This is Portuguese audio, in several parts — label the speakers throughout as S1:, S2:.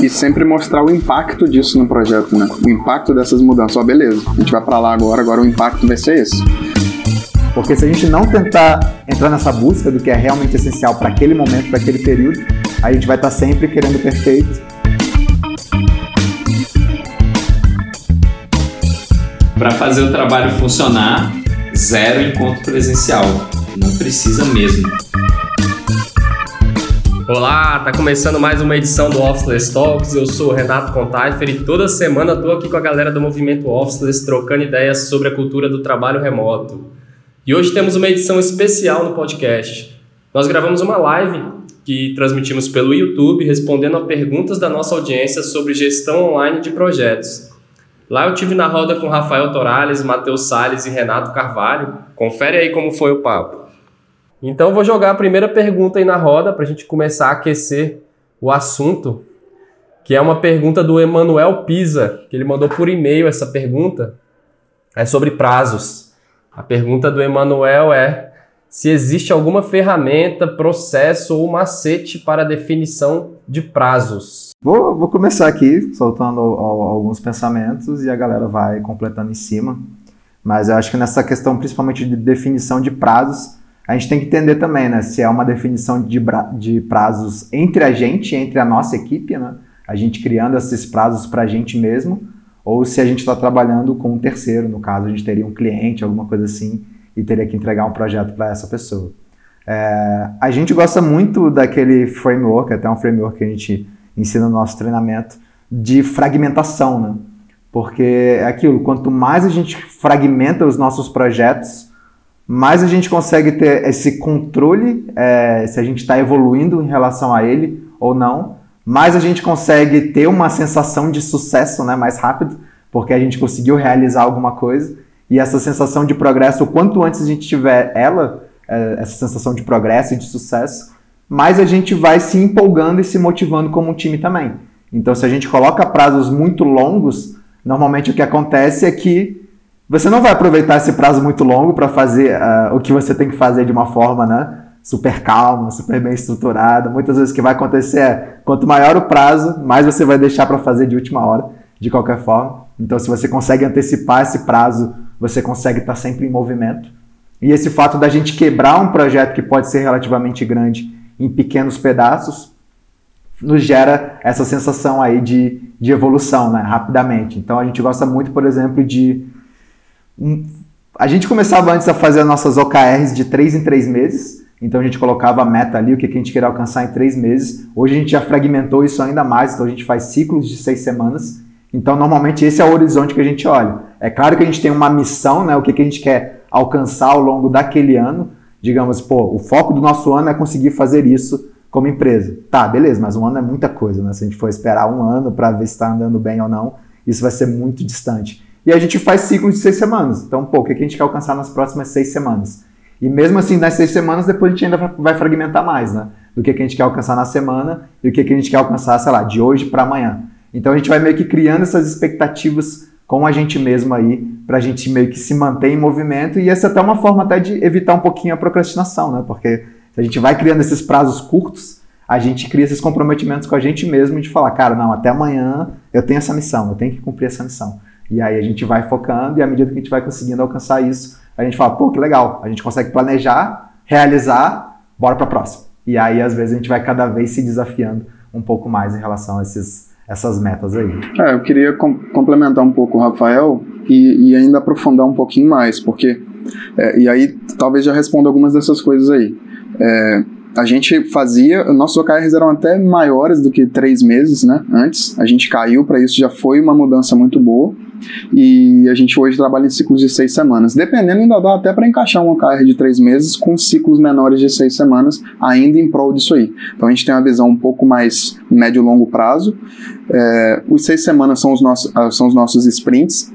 S1: E sempre mostrar o impacto disso no projeto, né? O impacto dessas mudanças. Ó, beleza, a gente vai para lá agora, agora o impacto vai ser esse.
S2: Porque se a gente não tentar entrar nessa busca do que é realmente essencial para aquele momento, para aquele período, a gente vai estar tá sempre querendo perfeito.
S3: Para fazer o trabalho funcionar, zero encontro presencial. Não precisa mesmo.
S4: Olá, tá começando mais uma edição do Officeless Talks. Eu sou o Renato Contaifer e toda semana tô aqui com a galera do movimento Officeless trocando ideias sobre a cultura do trabalho remoto. E hoje temos uma edição especial no podcast. Nós gravamos uma live que transmitimos pelo YouTube respondendo a perguntas da nossa audiência sobre gestão online de projetos. Lá eu tive na roda com Rafael Torales, Matheus Sales e Renato Carvalho. Confere aí como foi o papo. Então vou jogar a primeira pergunta aí na roda para a gente começar a aquecer o assunto, que é uma pergunta do Emanuel Pisa, que ele mandou por e-mail essa pergunta. É sobre prazos. A pergunta do Emanuel é se existe alguma ferramenta, processo ou macete para definição de prazos.
S2: Vou, vou começar aqui soltando alguns pensamentos e a galera vai completando em cima. Mas eu acho que nessa questão, principalmente de definição de prazos, a gente tem que entender também, né, se é uma definição de, de prazos entre a gente, entre a nossa equipe, né, a gente criando esses prazos para a gente mesmo, ou se a gente está trabalhando com um terceiro, no caso a gente teria um cliente, alguma coisa assim, e teria que entregar um projeto para essa pessoa. É, a gente gosta muito daquele framework, até um framework que a gente ensina no nosso treinamento, de fragmentação, né? Porque é aquilo, quanto mais a gente fragmenta os nossos projetos, mais a gente consegue ter esse controle é, se a gente está evoluindo em relação a ele ou não, mais a gente consegue ter uma sensação de sucesso né, mais rápido, porque a gente conseguiu realizar alguma coisa. E essa sensação de progresso, o quanto antes a gente tiver ela, é, essa sensação de progresso e de sucesso, mais a gente vai se empolgando e se motivando como um time também. Então, se a gente coloca prazos muito longos, normalmente o que acontece é que você não vai aproveitar esse prazo muito longo para fazer uh, o que você tem que fazer de uma forma, né? Super calma, super bem estruturada. Muitas vezes o que vai acontecer é, quanto maior o prazo, mais você vai deixar para fazer de última hora, de qualquer forma. Então, se você consegue antecipar esse prazo, você consegue estar tá sempre em movimento. E esse fato da gente quebrar um projeto que pode ser relativamente grande em pequenos pedaços, nos gera essa sensação aí de, de evolução, né? Rapidamente. Então, a gente gosta muito, por exemplo, de a gente começava antes a fazer as nossas OKRs de 3 em 3 meses, então a gente colocava a meta ali, o que a gente queria alcançar em 3 meses. Hoje a gente já fragmentou isso ainda mais, então a gente faz ciclos de 6 semanas. Então normalmente esse é o horizonte que a gente olha. É claro que a gente tem uma missão, né, o que a gente quer alcançar ao longo daquele ano. Digamos, pô, o foco do nosso ano é conseguir fazer isso como empresa. Tá, beleza, mas um ano é muita coisa, né? Se a gente for esperar um ano para ver se está andando bem ou não, isso vai ser muito distante. E a gente faz ciclos de seis semanas. Então, pô, o que a gente quer alcançar nas próximas seis semanas? E mesmo assim, nas seis semanas, depois a gente ainda vai fragmentar mais, né? Do que a gente quer alcançar na semana e o que a gente quer alcançar, sei lá, de hoje para amanhã. Então a gente vai meio que criando essas expectativas com a gente mesmo aí, para a gente meio que se manter em movimento. E essa é até uma forma até de evitar um pouquinho a procrastinação, né? Porque se a gente vai criando esses prazos curtos, a gente cria esses comprometimentos com a gente mesmo de falar, cara, não, até amanhã eu tenho essa missão, eu tenho que cumprir essa missão. E aí a gente vai focando e à medida que a gente vai conseguindo alcançar isso, a gente fala, pô, que legal, a gente consegue planejar, realizar, bora para a próxima. E aí às vezes a gente vai cada vez se desafiando um pouco mais em relação a esses, essas metas aí.
S1: É, eu queria com complementar um pouco o Rafael e, e, ainda aprofundar um pouquinho mais, porque é, e aí talvez já responda algumas dessas coisas aí. É, a gente fazia, nossos OKRs eram até maiores do que três meses, né? Antes, a gente caiu para isso, já foi uma mudança muito boa. E a gente hoje trabalha em ciclos de seis semanas. Dependendo, ainda dá até para encaixar um OKR de três meses com ciclos menores de seis semanas, ainda em prol disso aí. Então a gente tem uma visão um pouco mais médio e longo prazo. É, os seis semanas são os, nossos, ah, são os nossos sprints,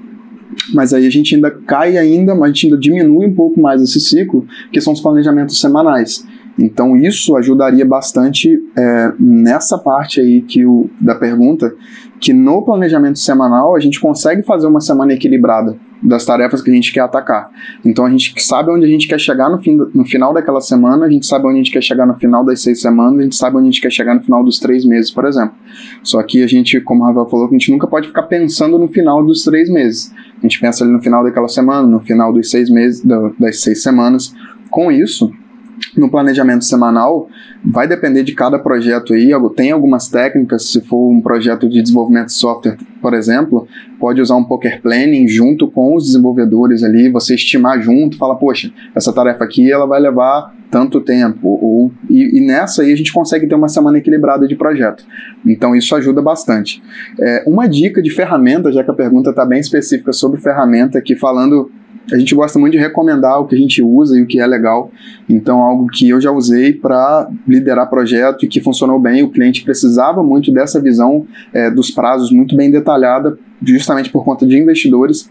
S1: mas aí a gente ainda cai ainda, a gente ainda diminui um pouco mais esse ciclo, que são os planejamentos semanais. Então isso ajudaria bastante é, nessa parte aí que o, da pergunta, que no planejamento semanal a gente consegue fazer uma semana equilibrada. das tarefas que a gente quer atacar. Então a gente sabe onde a gente quer chegar no, fim, no final daquela semana, a gente sabe onde a gente quer chegar no final das seis semanas, a gente sabe onde a gente quer chegar no final dos três meses, por exemplo. Só que a gente, como o Rafael falou, a gente nunca pode ficar pensando no final dos três meses. A gente pensa ali no final daquela semana, no final dos seis meses, das seis semanas. Com isso, no planejamento semanal, vai depender de cada projeto aí. Tem algumas técnicas, se for um projeto de desenvolvimento de software, por exemplo, pode usar um poker planning junto com os desenvolvedores ali, você estimar junto, fala, poxa, essa tarefa aqui ela vai levar tanto tempo. Ou, e, e nessa aí a gente consegue ter uma semana equilibrada de projeto. Então isso ajuda bastante. É, uma dica de ferramenta, já que a pergunta está bem específica sobre ferramenta, que falando a gente gosta muito de recomendar o que a gente usa e o que é legal. Então, algo que eu já usei para liderar projeto e que funcionou bem. O cliente precisava muito dessa visão é, dos prazos muito bem detalhada, justamente por conta de investidores.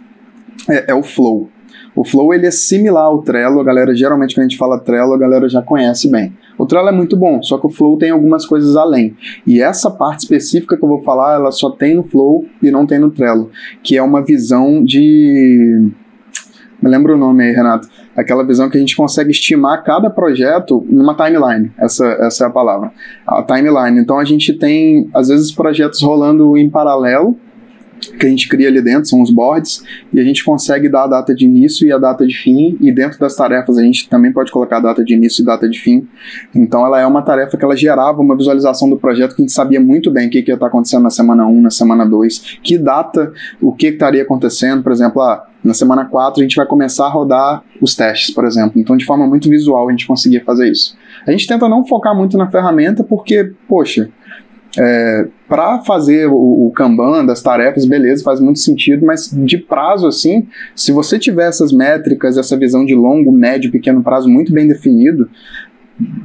S1: É, é, o Flow. O Flow ele é similar ao Trello. A galera geralmente quando a gente fala Trello, a galera já conhece bem. O Trello é muito bom, só que o Flow tem algumas coisas além. E essa parte específica que eu vou falar, ela só tem no Flow e não tem no Trello, que é uma visão de me lembra o nome aí, Renato. Aquela visão que a gente consegue estimar cada projeto numa timeline. Essa, essa é a palavra. A timeline. Então a gente tem, às vezes, projetos rolando em paralelo que a gente cria ali dentro, são os boards, e a gente consegue dar a data de início e a data de fim, e dentro das tarefas a gente também pode colocar a data de início e data de fim. Então ela é uma tarefa que ela gerava uma visualização do projeto que a gente sabia muito bem o que, que ia estar acontecendo na semana 1, na semana 2, que data, o que, estaria acontecendo, por exemplo, ah, na semana 4 a gente vai começar a rodar os testes, por exemplo. Então de forma muito visual a gente conseguia fazer isso. A gente tenta não focar muito na ferramenta porque, poxa, é, para fazer o, o, Kanban das tarefas, beleza, faz muito sentido, mas de prazo assim, se você tiver essas métricas, essa visão de longo, médio, pequeno prazo muito bem definido,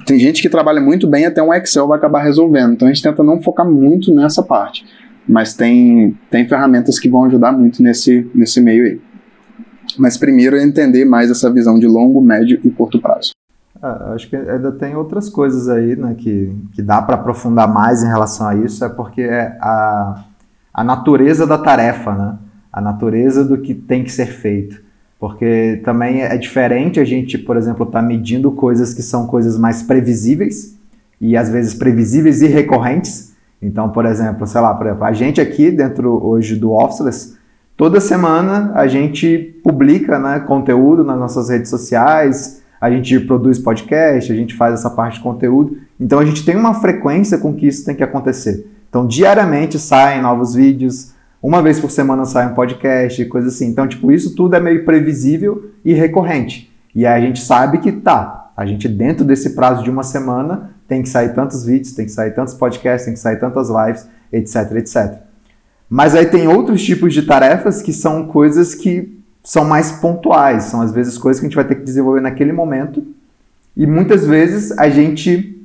S1: tem gente que trabalha muito bem, até um Excel vai acabar resolvendo. Então a gente tenta não focar muito nessa parte. Mas tem, tem ferramentas que vão ajudar muito nesse, nesse meio aí. Mas primeiro é entender mais essa visão de longo, médio e curto prazo.
S2: Ah, acho que ainda tem outras coisas aí, né, que, que dá para aprofundar mais em relação a isso, é porque é a, a natureza da tarefa, né, a natureza do que tem que ser feito. Porque também é diferente a gente, por exemplo, estar tá medindo coisas que são coisas mais previsíveis e às vezes previsíveis e recorrentes. Então, por exemplo, sei lá, por exemplo, a gente aqui dentro hoje do Officeless, toda semana a gente publica né, conteúdo nas nossas redes sociais, a gente produz podcast, a gente faz essa parte de conteúdo. Então a gente tem uma frequência com que isso tem que acontecer. Então diariamente saem novos vídeos, uma vez por semana sai um podcast, coisa assim. Então, tipo, isso tudo é meio previsível e recorrente. E aí a gente sabe que tá, a gente dentro desse prazo de uma semana tem que sair tantos vídeos, tem que sair tantos podcasts, tem que sair tantas lives, etc, etc. Mas aí tem outros tipos de tarefas que são coisas que são mais pontuais, são às vezes coisas que a gente vai ter que desenvolver naquele momento. E muitas vezes a gente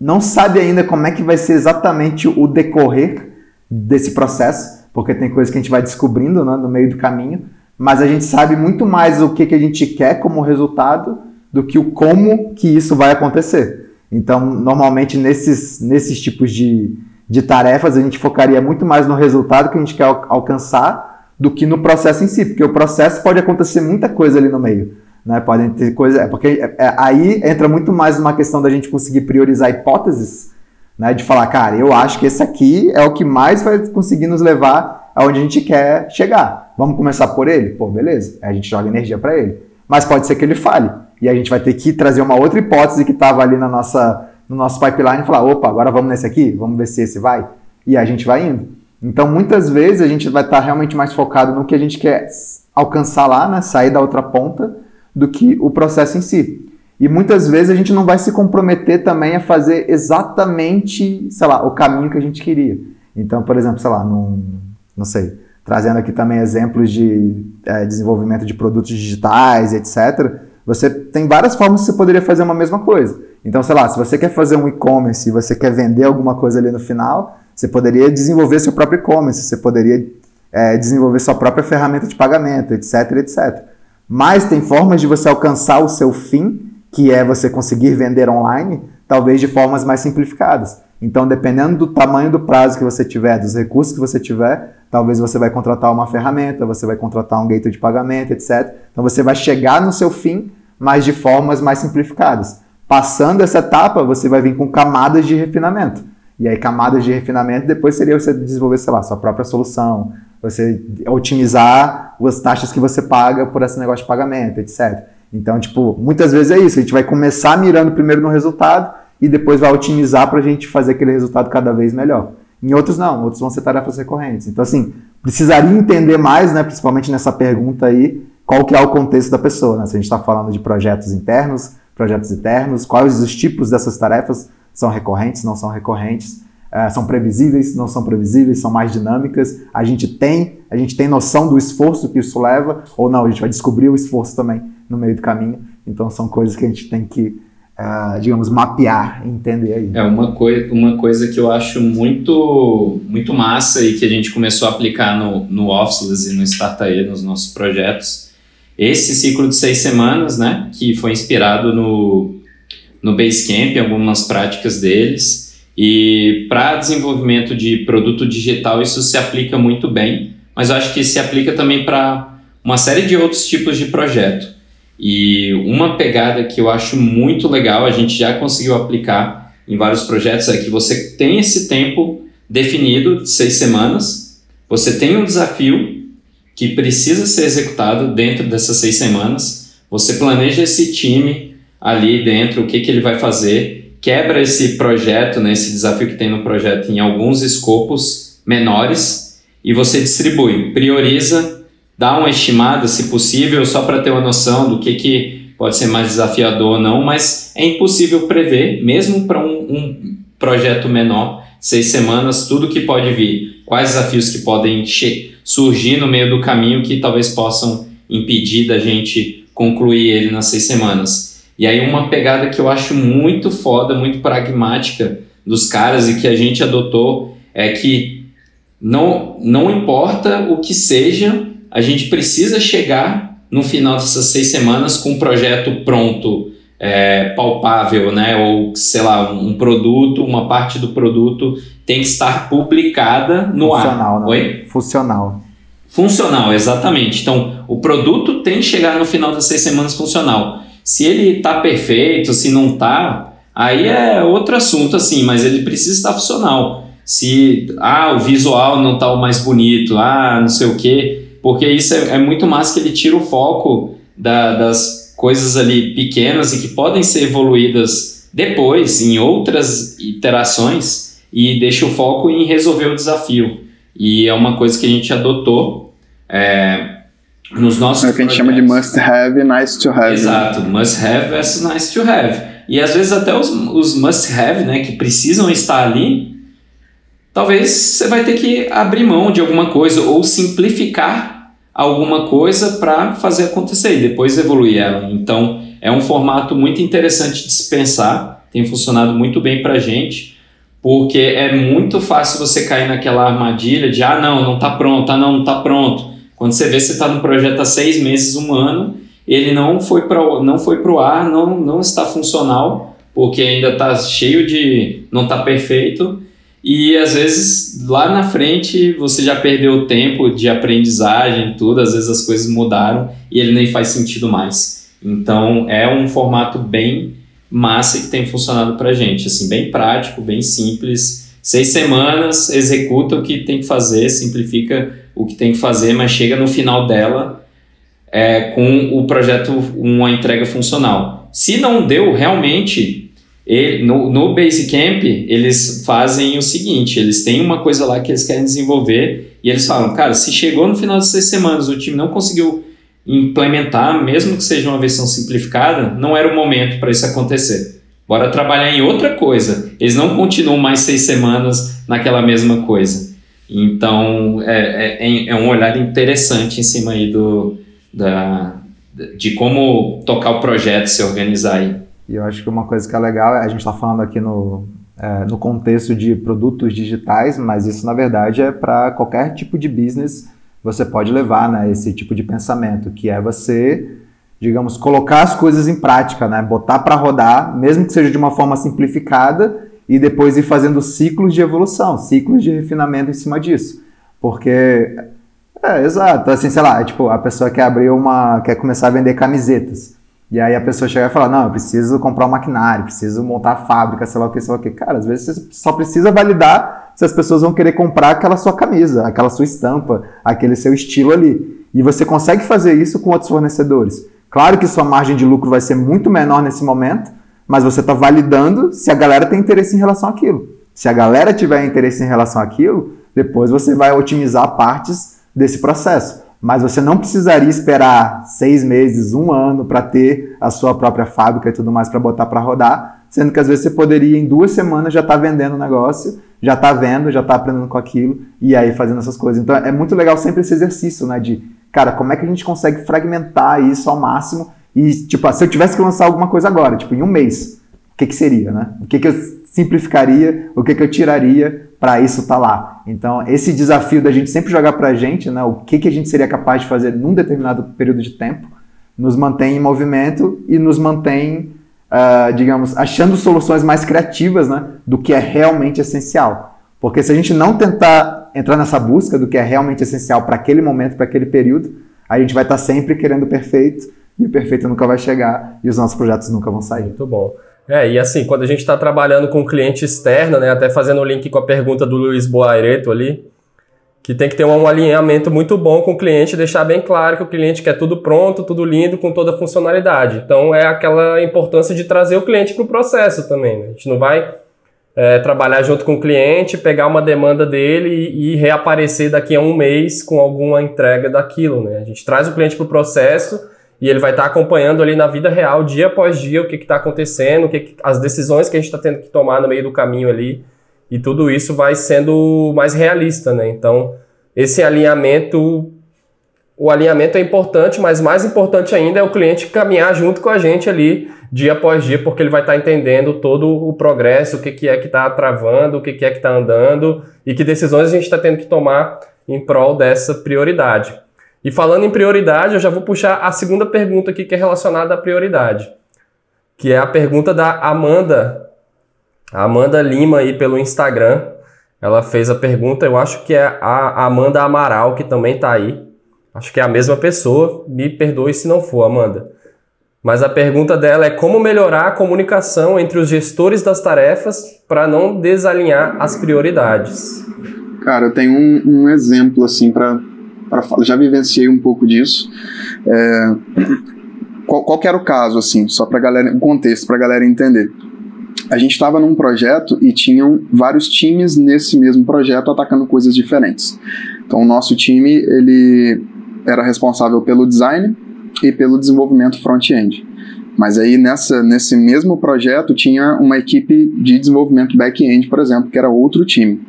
S2: não sabe ainda como é que vai ser exatamente o decorrer desse processo, porque tem coisas que a gente vai descobrindo né, no meio do caminho, mas a gente sabe muito mais o que, que a gente quer como resultado do que o como que isso vai acontecer. Então, normalmente nesses, nesses tipos de, de tarefas, a gente focaria muito mais no resultado que a gente quer alcançar do que no processo em si, porque o processo pode acontecer muita coisa ali no meio. Né? Podem ter coisa. É, porque é, é, aí entra muito mais uma questão da gente conseguir priorizar hipóteses, né? De falar, cara, eu acho que esse aqui é o que mais vai conseguir nos levar aonde a gente quer chegar. Vamos começar por ele? Pô, beleza. Aí a gente joga energia para ele. Mas pode ser que ele fale. E a gente vai ter que trazer uma outra hipótese que estava ali na nossa, no nosso pipeline e falar: opa, agora vamos nesse aqui, vamos ver se esse vai. E a gente vai indo. Então, muitas vezes a gente vai estar realmente mais focado no que a gente quer alcançar lá, né, sair da outra ponta, do que o processo em si. E muitas vezes a gente não vai se comprometer também a fazer exatamente, sei lá, o caminho que a gente queria. Então, por exemplo, sei lá, num, não sei, trazendo aqui também exemplos de é, desenvolvimento de produtos digitais, etc. Você tem várias formas que você poderia fazer uma mesma coisa. Então, sei lá, se você quer fazer um e-commerce e você quer vender alguma coisa ali no final, você poderia desenvolver seu próprio e-commerce, você poderia é, desenvolver sua própria ferramenta de pagamento, etc, etc. Mas tem formas de você alcançar o seu fim, que é você conseguir vender online, talvez de formas mais simplificadas. Então, dependendo do tamanho do prazo que você tiver, dos recursos que você tiver, talvez você vai contratar uma ferramenta, você vai contratar um gateway de pagamento, etc. Então, você vai chegar no seu fim, mas de formas mais simplificadas. Passando essa etapa, você vai vir com camadas de refinamento. E aí, camadas de refinamento, depois seria você desenvolver, sei lá, sua própria solução, você otimizar as taxas que você paga por esse negócio de pagamento, etc. Então, tipo, muitas vezes é isso, a gente vai começar mirando primeiro no resultado e depois vai otimizar para a gente fazer aquele resultado cada vez melhor. Em outros não, outros vão ser tarefas recorrentes. Então, assim, precisaria entender mais, né, principalmente nessa pergunta aí, qual que é o contexto da pessoa, né? Se a gente está falando de projetos internos, projetos internos, quais os tipos dessas tarefas são recorrentes, não são recorrentes, uh, são previsíveis, não são previsíveis, são mais dinâmicas. A gente tem, a gente tem noção do esforço que isso leva, ou não, a gente vai descobrir o esforço também no meio do caminho. Então são coisas que a gente tem que Uh, digamos, mapear, entender aí.
S3: É uma, coi uma coisa que eu acho muito, muito massa e que a gente começou a aplicar no, no Officeless e no Startae, nos nossos projetos. Esse ciclo de seis semanas, né, que foi inspirado no, no Basecamp, algumas práticas deles. E para desenvolvimento de produto digital, isso se aplica muito bem, mas eu acho que se aplica também para uma série de outros tipos de projeto. E uma pegada que eu acho muito legal, a gente já conseguiu aplicar em vários projetos, é que você tem esse tempo definido, de seis semanas, você tem um desafio que precisa ser executado dentro dessas seis semanas, você planeja esse time ali dentro, o que, que ele vai fazer, quebra esse projeto, né, esse desafio que tem no projeto em alguns escopos menores e você distribui, prioriza dar uma estimada, se possível, só para ter uma noção do que, que pode ser mais desafiador ou não, mas é impossível prever, mesmo para um, um, projeto menor, seis semanas, tudo que pode vir, quais desafios que podem surgir no meio do caminho que talvez possam impedir da gente concluir ele nas seis semanas. E aí uma pegada que eu acho muito foda, muito pragmática dos caras e que a gente adotou é que não, não importa o que seja a gente precisa chegar no final dessas seis semanas com um projeto pronto, é, palpável, né? Ou, sei lá, um, produto, uma parte do produto tem que estar publicada no
S2: Funcional,
S3: ar.
S2: Né? Oi? Funcional.
S3: Funcional, exatamente. Então, o produto tem que chegar no final das seis semanas funcional. Se ele está perfeito, se não está, aí é outro assunto, assim, mas ele precisa estar funcional. Se ah, o visual não está o mais bonito, ah, não sei o que, porque isso é, é muito mais que ele tira o foco da, das coisas ali pequenas e que podem ser evoluídas depois, em outras iterações, e deixa o foco em resolver o desafio. E é uma coisa que a gente adotou é, nos nossos.
S1: É o que a gente chama de must have e nice to have.
S3: Exato, must have versus nice to have. E às vezes até os, os must have, né, que precisam estar ali, talvez você vai ter que abrir mão de alguma coisa ou simplificar alguma coisa para fazer acontecer e depois evoluir ela. Então, é um formato muito interessante de se pensar, tem funcionado muito bem para a gente, porque é muito fácil você cair naquela armadilha de ah, não, não está pronto, ah, não, não está pronto. Quando você vê você está no projeto há seis meses, um ano, ele não foi para o ar, não, não está funcional, porque ainda está cheio de. não está perfeito e às vezes lá na frente você já perdeu o tempo de aprendizagem, tudo, às vezes as coisas mudaram e ele nem faz sentido mais. Então é um formato bem massa que tem funcionado pra gente, assim, bem prático, bem simples. Seis semanas, executa o que tem que fazer, simplifica o que tem que fazer, mas chega no final dela é, com o projeto, uma entrega funcional. Se não deu, realmente ele, no, no Basecamp, eles fazem o seguinte: eles têm uma coisa lá que eles querem desenvolver e eles falam, cara, se chegou no final de seis semanas o time não conseguiu implementar, mesmo que seja uma versão simplificada, não era o momento para isso acontecer. Bora trabalhar em outra coisa. Eles não continuam mais seis semanas naquela mesma coisa. Então, é, é, é um olhar interessante em cima aí do, da, de como tocar o projeto, se organizar aí.
S2: E eu acho que uma coisa que é legal, a gente está falando aqui no, é, no contexto de produtos digitais, mas isso na verdade é para qualquer tipo de business você pode levar né, esse tipo de pensamento, que é você, digamos, colocar as coisas em prática, né, botar para rodar, mesmo que seja de uma forma simplificada, e depois ir fazendo ciclos de evolução, ciclos de refinamento em cima disso. Porque, é, exato, assim, sei lá, tipo, a pessoa quer abrir uma, quer começar a vender camisetas. E aí a pessoa chega e fala, não, eu preciso comprar um maquinário, preciso montar a fábrica, sei lá o que, sei lá o que. Cara, às vezes você só precisa validar se as pessoas vão querer comprar aquela sua camisa, aquela sua estampa, aquele seu estilo ali. E você consegue fazer isso com outros fornecedores. Claro que sua margem de lucro vai ser muito menor nesse momento, mas você está validando se a galera tem interesse em relação àquilo. Se a galera tiver interesse em relação àquilo, depois você vai otimizar partes desse processo. Mas você não precisaria esperar seis meses, um ano para ter a sua própria fábrica e tudo mais para botar para rodar, sendo que às vezes você poderia em duas semanas já estar tá vendendo o negócio, já está vendo, já está aprendendo com aquilo e aí fazendo essas coisas. Então é muito legal sempre esse exercício, né? De, cara, como é que a gente consegue fragmentar isso ao máximo e, tipo, se eu tivesse que lançar alguma coisa agora, tipo, em um mês, o que, que seria, né? O que, que eu simplificaria, o que, que eu tiraria para isso estar tá lá? Então, esse desafio da gente sempre jogar para a gente, né? O que, que a gente seria capaz de fazer num determinado período de tempo, nos mantém em movimento e nos mantém, uh, digamos, achando soluções mais criativas, né? Do que é realmente essencial. Porque se a gente não tentar entrar nessa busca do que é realmente essencial para aquele momento, para aquele período, a gente vai estar tá sempre querendo o perfeito e o perfeito nunca vai chegar e os nossos projetos nunca vão sair.
S4: Muito bom. É, e assim, quando a gente está trabalhando com cliente externo, né, até fazendo o link com a pergunta do Luiz Boaireto ali, que tem que ter um alinhamento muito bom com o cliente, deixar bem claro que o cliente quer tudo pronto, tudo lindo, com toda a funcionalidade. Então é aquela importância de trazer o cliente para o processo também. Né? A gente não vai é, trabalhar junto com o cliente, pegar uma demanda dele e, e, reaparecer daqui a um mês com alguma entrega daquilo. Né? A gente traz o cliente para o processo e ele vai estar tá acompanhando ali na vida real, dia após dia, o que está acontecendo, o que, que, as decisões que a gente está tendo que tomar no meio do caminho ali. E tudo isso vai sendo mais realista, né? Então, esse alinhamento, o alinhamento é importante, mas mais importante ainda é o cliente caminhar junto com a gente ali, dia após dia, porque ele vai estar tá entendendo todo o progresso, o que, que é que está travando, o que, que é que está andando e que decisões a gente está tendo que tomar em prol dessa prioridade. E falando em prioridade, eu já vou puxar a segunda pergunta aqui que é relacionada à prioridade, que é a pergunta da Amanda, a Amanda Lima aí pelo Instagram. Ela fez a pergunta, eu acho que é a Amanda Amaral que também está aí. Acho que é a mesma pessoa, me perdoe se não for, Amanda. Mas a pergunta dela é como melhorar a comunicação entre os gestores das tarefas para não desalinhar as prioridades.
S1: Cara, eu tenho um, um exemplo assim para para já vivenciei um pouco disso. É, qual, qual era o caso, assim, só para galera, um contexto para a galera entender. A gente estava num projeto e tinham vários times nesse mesmo projeto atacando coisas diferentes. Então, o nosso time ele era responsável pelo design e pelo desenvolvimento front-end. Mas aí nessa, nesse mesmo projeto tinha uma equipe de desenvolvimento back-end, por exemplo, que era outro time.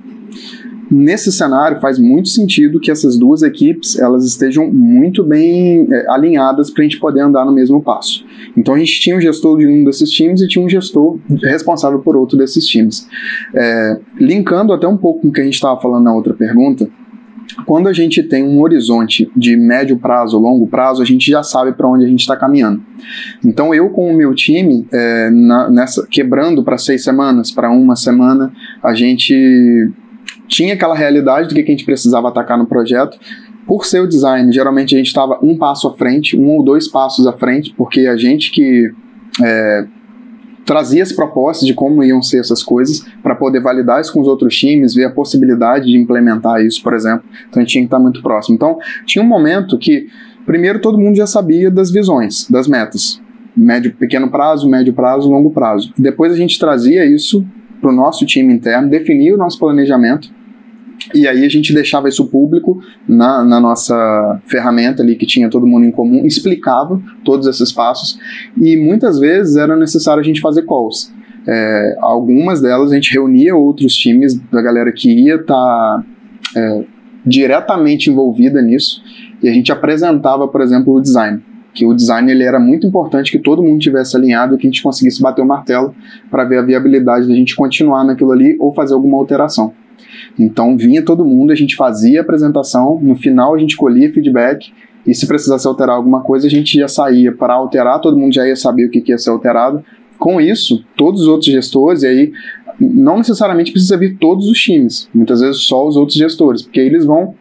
S1: Nesse cenário, faz muito sentido que essas duas equipes elas estejam muito bem é, alinhadas para a gente poder andar no mesmo passo. Então a gente tinha um gestor de um desses times e tinha um gestor responsável por outro desses times. É, linkando até um pouco com o que a gente estava falando na outra pergunta, quando a gente tem um horizonte de médio prazo, longo prazo, a gente já sabe para onde a gente está caminhando. Então eu com o meu time, é, na, nessa quebrando para seis semanas, para uma semana, a gente tinha aquela realidade do que a gente precisava atacar no projeto. Por ser o design, geralmente a gente estava um passo à frente, um ou dois passos à frente, porque a gente que é, trazia as propostas de como iam ser essas coisas para poder validar isso com os outros times, ver a possibilidade de implementar isso, por exemplo. Então a gente tinha que estar muito próximo. Então tinha um momento que, primeiro, todo mundo já sabia das visões, das metas. Médio, pequeno prazo, médio prazo, longo prazo. Depois a gente trazia isso para o nosso time interno, definia o nosso planejamento e aí a gente deixava isso público na, na, nossa ferramenta ali que tinha todo mundo em comum, explicava todos esses passos e muitas vezes era necessário a gente fazer calls. É, algumas delas a gente reunia outros times da galera que ia estar tá, é, diretamente envolvida nisso e a gente apresentava, por exemplo, o design. Que o design ele era muito importante que todo mundo tivesse alinhado e que a gente conseguisse bater o martelo para ver a viabilidade da gente continuar naquilo ali ou fazer alguma alteração. Então vinha todo mundo, a gente fazia a apresentação, no final a gente colhia feedback e se precisasse alterar alguma coisa a gente já saía para alterar, todo mundo já ia saber o que, ia ser alterado. Com isso, todos os outros gestores, e aí não necessariamente precisa vir todos os times, muitas vezes só os outros gestores, porque eles vão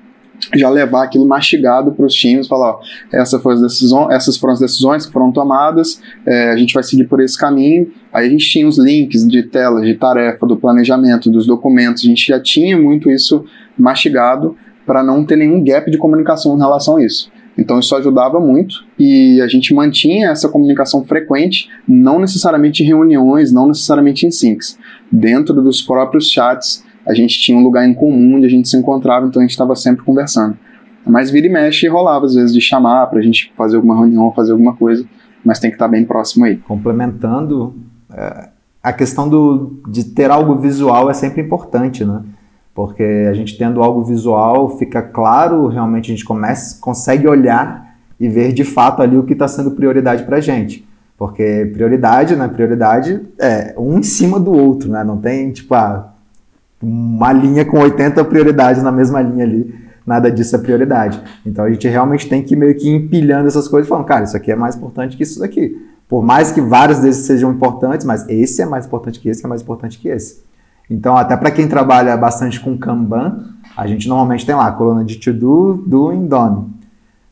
S1: já levar aquilo mastigado para os times, falar, ó, essa foi as decisões, essas foram as decisões que foram tomadas, é, a gente vai seguir por esse caminho. Aí a gente tinha os links de tela, de tarefa, do planejamento, dos documentos, a gente já tinha muito isso mastigado para não ter nenhum gap de comunicação em relação a isso. Então isso ajudava muito e a gente mantinha essa comunicação frequente, não necessariamente em reuniões, não necessariamente em syncs. Dentro dos próprios chats, a gente tinha um lugar em comum onde a gente se encontrava, então a gente estava sempre conversando. Mas vira e mexe rolava às vezes de chamar para a gente fazer alguma reunião, fazer alguma coisa, mas tem que estar tá bem próximo aí.
S2: Complementando, é, a questão do, de ter algo visual é sempre importante, né? Porque a gente tendo algo visual, fica claro, realmente a gente começa, consegue olhar e ver de fato ali o que está sendo prioridade para a gente. Porque prioridade, né? Prioridade é um em cima do outro, né? Não tem, tipo, ah, uma linha com 80 prioridades na mesma linha ali. Nada disso é prioridade. Então a gente realmente tem que meio que empilhando essas coisas falando, cara, isso aqui é mais importante que isso daqui. Por mais que vários desses sejam importantes, mas esse é mais importante que esse, que é mais importante que esse. Então, até para quem trabalha bastante com Kanban, a gente normalmente tem lá a coluna de to do, doing, done.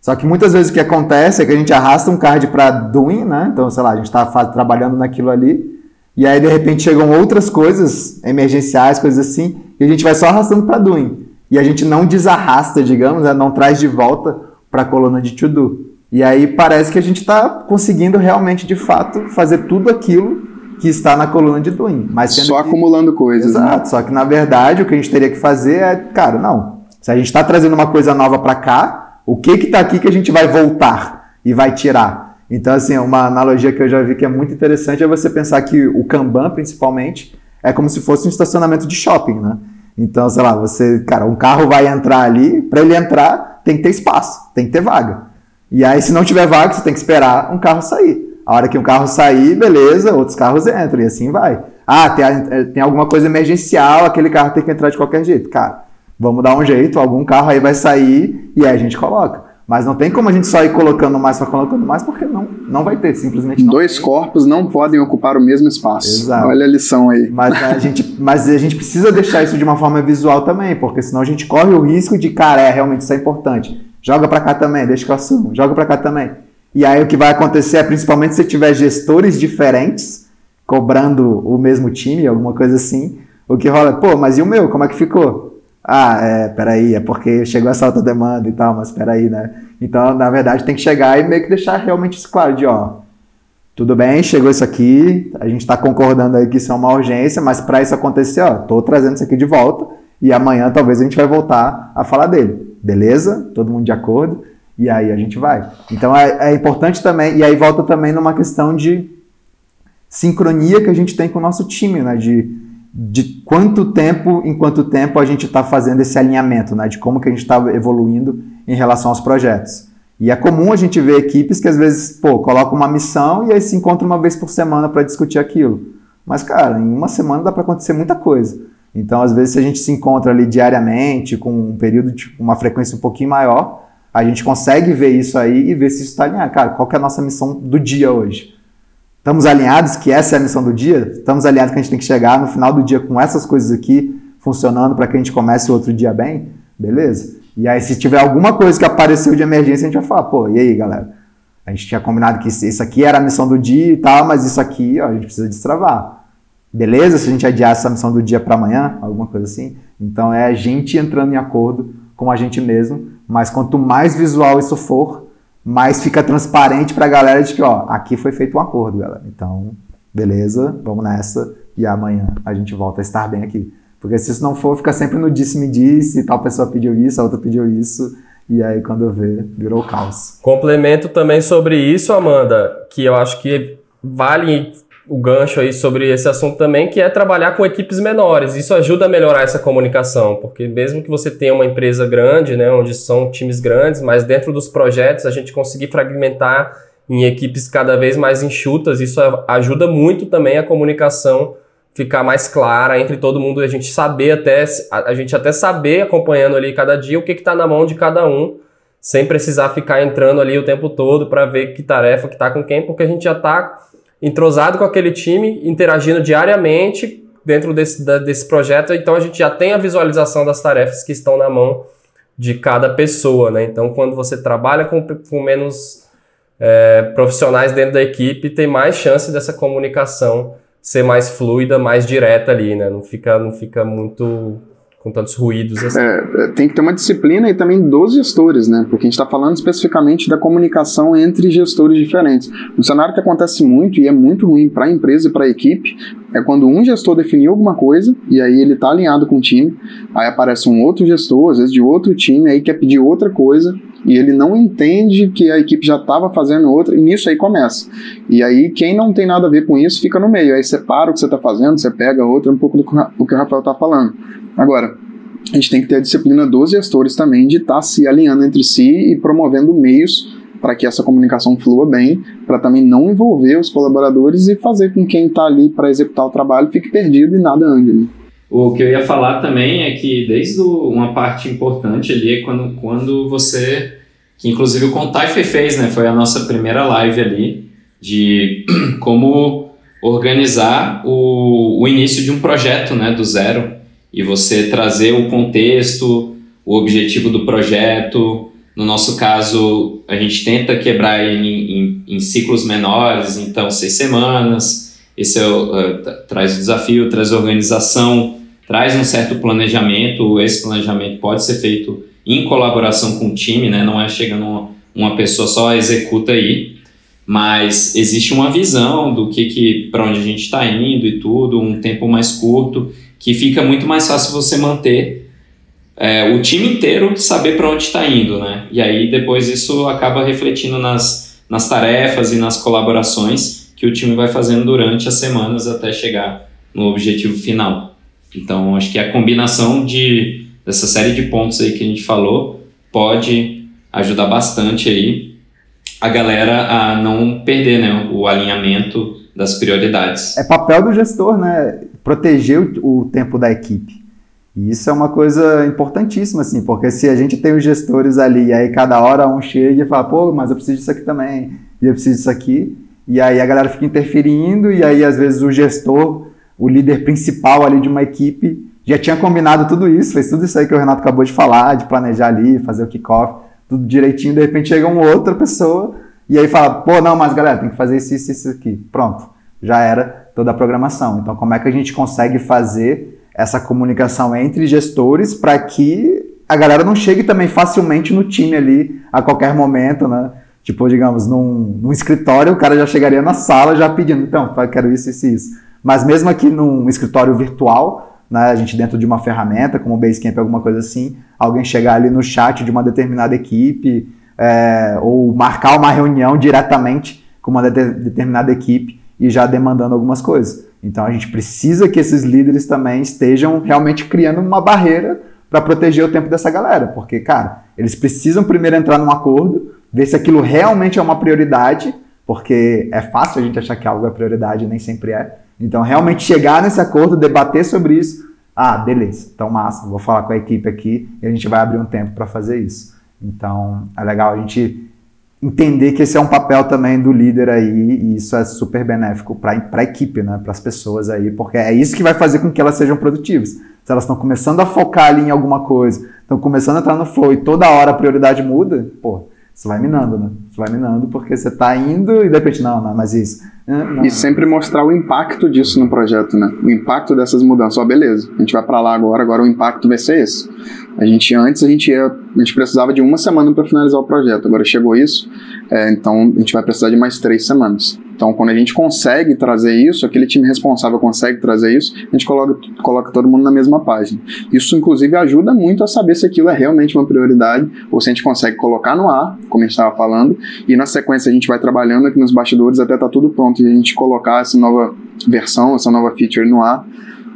S2: Só que muitas vezes o que acontece é que a gente arrasta um card para doing, né? Então, sei lá, a gente está trabalhando naquilo ali, e aí, de repente, chegam outras coisas emergenciais, coisas assim, e a gente vai só arrastando para doing. E a gente não desarrasta, digamos, né? não traz de volta para a coluna de to do. E aí parece que a gente está conseguindo realmente, de fato, fazer tudo aquilo que está na coluna de doing. Mas
S1: só
S2: que...
S1: acumulando coisas.
S2: Né? Exato. Né? Só que, na verdade, o que a gente teria que fazer é, cara, não. Se a gente está trazendo uma coisa nova para cá, o que que está aqui que a gente vai voltar e vai tirar? Então, assim, uma analogia que eu já vi que é muito interessante é você pensar que o Kanban, principalmente, é como se fosse um estacionamento de shopping, né? Então, sei lá, você, cara, um carro vai entrar ali, para ele entrar, tem que ter espaço, tem que ter vaga. E aí, se não tiver vaga, você tem que esperar um carro sair. A hora que um carro sair, beleza, outros carros entram, e assim vai. Ah, tem, eh, tem alguma coisa emergencial, aquele carro tem que entrar de qualquer jeito. Cara, vamos dar um jeito, algum carro aí vai sair, e aí a gente coloca. Mas não tem como a gente só ir colocando mais, só colocando mais, porque não, não vai ter, simplesmente não
S1: Dois
S2: tem.
S1: corpos não podem ocupar o mesmo espaço. Exato. Olha a lição aí.
S2: Mas a, gente, mas a gente precisa deixar isso de uma forma visual também, porque senão a gente corre o risco de, cara, é realmente isso é importante. Joga para cá também, deixa que eu assumo. Joga para cá também. E aí o que vai acontecer é, principalmente se tiver gestores diferentes cobrando o mesmo time, alguma coisa assim, o que rola, pô, mas e o meu, como é que ficou? Ah, é, peraí, é porque chegou essa alta demanda e tal, mas peraí, né? Então, na verdade, tem que chegar e meio que deixar realmente isso claro de, ó, tudo bem, chegou isso aqui, a gente está concordando aí que isso é uma urgência, mas para isso acontecer, ó, tô trazendo isso aqui de volta e amanhã talvez a gente vai voltar a falar dele. Beleza? Todo mundo de acordo? E aí a gente vai. Então é, é importante também, e aí volta também numa questão de sincronia que a gente tem com o nosso time, né? De de quanto tempo em quanto tempo a gente está fazendo esse alinhamento, né? De como que a gente está evoluindo em relação aos projetos. E é comum a gente ver equipes que às vezes, pô, colocam uma missão e aí se encontram uma vez por semana para discutir aquilo. Mas, cara, em uma semana dá para acontecer muita coisa. Então, às vezes, se a gente se encontra ali diariamente, com um período de uma frequência um pouquinho maior, a gente consegue ver isso aí e ver se isso está alinhado. Cara, qual que é a nossa missão do dia hoje? Estamos alinhados que essa é a missão do dia? Estamos alinhados que a gente tem que chegar no final do dia com essas coisas aqui funcionando para que a gente comece o outro dia bem? Beleza? E aí, se tiver alguma coisa que apareceu de emergência, a gente vai falar, pô, e aí, galera? A gente tinha combinado que isso aqui era a missão do dia e tal, mas isso aqui, ó, a gente precisa destravar. Beleza? Se a gente adiar essa missão do dia para amanhã, alguma coisa assim. Então é a gente entrando em acordo com a gente mesmo, mas quanto mais visual isso for, mas fica transparente para a galera de que, ó, aqui foi feito um acordo, galera. Então, beleza, vamos nessa e amanhã a gente volta a estar bem aqui. Porque se isso não for, fica sempre no disse-me-disse, tal pessoa pediu isso, a outra pediu isso, e aí quando eu ver, virou caos.
S4: Complemento também sobre isso, Amanda, que eu acho que vale o gancho aí sobre esse assunto também, que é trabalhar com equipes menores. Isso ajuda a melhorar essa comunicação, porque mesmo que você tenha uma empresa grande, né, onde são times grandes, mas dentro dos projetos a gente conseguir fragmentar em equipes cada vez mais enxutas, isso ajuda muito também a comunicação ficar mais clara entre todo mundo, a gente saber até a gente até saber acompanhando ali cada dia o que está na mão de cada um, sem precisar ficar entrando ali o tempo todo para ver que tarefa que está com quem, porque a gente já está entrosado com aquele time, interagindo diariamente, dentro desse, da, desse projeto, então a gente já tem a visualização das tarefas que estão na mão de cada pessoa, né? Então, quando você trabalha com, com menos é, profissionais dentro da equipe, tem mais chance dessa comunicação ser mais fluida, mais direta ali, né? Não fica, não fica muito com tantos ruídos assim.
S1: É, é tem que ter uma disciplina e também dos gestores, né? Porque a gente está falando especificamente da comunicação entre gestores diferentes. Um cenário que acontece muito e é muito ruim para a empresa e para a equipe é quando um gestor definiu alguma coisa e aí ele está alinhado com o time, aí aparece um outro gestor, às vezes de outro time, aí quer pedir outra coisa e ele não entende que a equipe já estava fazendo outra, e nisso aí começa. E aí, quem não tem nada a ver com isso fica no meio. Aí você para o que você está fazendo, você pega outra, um pouco do que o Rafael está falando. Agora, a gente tem que ter a disciplina dos gestores também de estar tá se alinhando entre si e promovendo meios para que essa comunicação flua bem, para também não envolver os colaboradores e fazer com que quem está ali para executar o trabalho fique perdido e nada ande. Né?
S3: O que eu ia falar também é que desde uma parte importante ali é quando, quando você, que inclusive o Contaife fez, né, foi a nossa primeira live ali, de como organizar o, o início de um projeto, né, do zero, e você trazer o contexto, o objetivo do projeto. No nosso caso, a gente tenta quebrar ele em, em, em ciclos menores, então seis semanas. Esse é o, uh, traz o desafio, traz organização, traz um certo planejamento. Esse planejamento pode ser feito em colaboração com o time, né? Não é chegando uma, uma pessoa só executa aí, mas existe uma visão do que, que para onde a gente está indo e tudo, um tempo mais curto, que fica muito mais fácil você manter é, o time inteiro saber para onde está indo, né? E aí depois isso acaba refletindo nas, nas tarefas e nas colaborações que o time vai fazendo durante as semanas até chegar no objetivo final. Então, acho que a combinação de, dessa série de pontos aí que a gente falou pode ajudar bastante aí a galera a não perder né, o alinhamento das prioridades.
S2: É papel do gestor, né? Proteger o, o tempo da equipe. E isso é uma coisa importantíssima, assim, porque se a gente tem os gestores ali, e aí cada hora um chega e fala, pô, mas eu preciso disso aqui também, e eu preciso disso aqui, e aí a galera fica interferindo, e aí às vezes o gestor o líder principal ali de uma equipe já tinha combinado tudo isso, fez tudo isso aí que o Renato acabou de falar, de planejar ali, fazer o kickoff, tudo direitinho, de repente chega uma outra pessoa e aí fala, pô, não, mas galera, tem que fazer isso, isso, isso aqui. Pronto, já era toda a programação. Então, como é que a gente consegue fazer essa comunicação entre gestores para que a galera não chegue também facilmente no time ali a qualquer momento, né? Tipo, digamos, num, num escritório, o cara já chegaria na sala já pedindo, então, quero isso, isso isso. Mas mesmo aqui num escritório virtual, né, a gente dentro de uma ferramenta, como o Basecamp, alguma coisa assim, alguém chegar ali no chat de uma determinada equipe, é, ou marcar uma reunião diretamente com uma de determinada equipe e já demandando algumas coisas. Então a gente precisa que esses líderes também estejam realmente criando uma barreira para proteger o tempo dessa galera, porque, cara, eles precisam primeiro entrar num acordo, ver se aquilo realmente é uma prioridade, porque é fácil a gente achar que algo é prioridade e nem sempre é. Então, realmente chegar nesse acordo, debater sobre isso. Ah, beleza, então massa, vou falar com a equipe aqui e a gente vai abrir um tempo para fazer isso. Então, é legal a gente entender que esse é um papel também do líder aí e isso é super benéfico para a equipe, né, para as pessoas aí, porque é isso que vai fazer com que elas sejam produtivas. Se elas estão começando a focar ali em alguma coisa, estão começando a entrar no flow e toda hora a prioridade muda, pô, você vai minando, né? Você vai minando porque você está indo e de repente, não, não, mas isso.
S1: E sempre mostrar o impacto disso no projeto, né? O impacto dessas mudanças. Ó, beleza, a gente vai para lá agora, agora o impacto vai ser esse. A gente antes a gente ia, a gente precisava de uma semana para finalizar o projeto. Agora chegou isso, é, então a gente vai precisar de mais três semanas. Então, quando a gente consegue trazer isso, aquele time responsável consegue trazer isso, a gente coloca, coloca todo mundo na mesma página. Isso, inclusive, ajuda muito a saber se aquilo é realmente uma prioridade ou se a gente consegue colocar no ar, como a gente estava falando, e na sequência a gente vai trabalhando aqui nos bastidores até estar tá tudo pronto a gente colocar essa nova versão, essa nova feature no ar,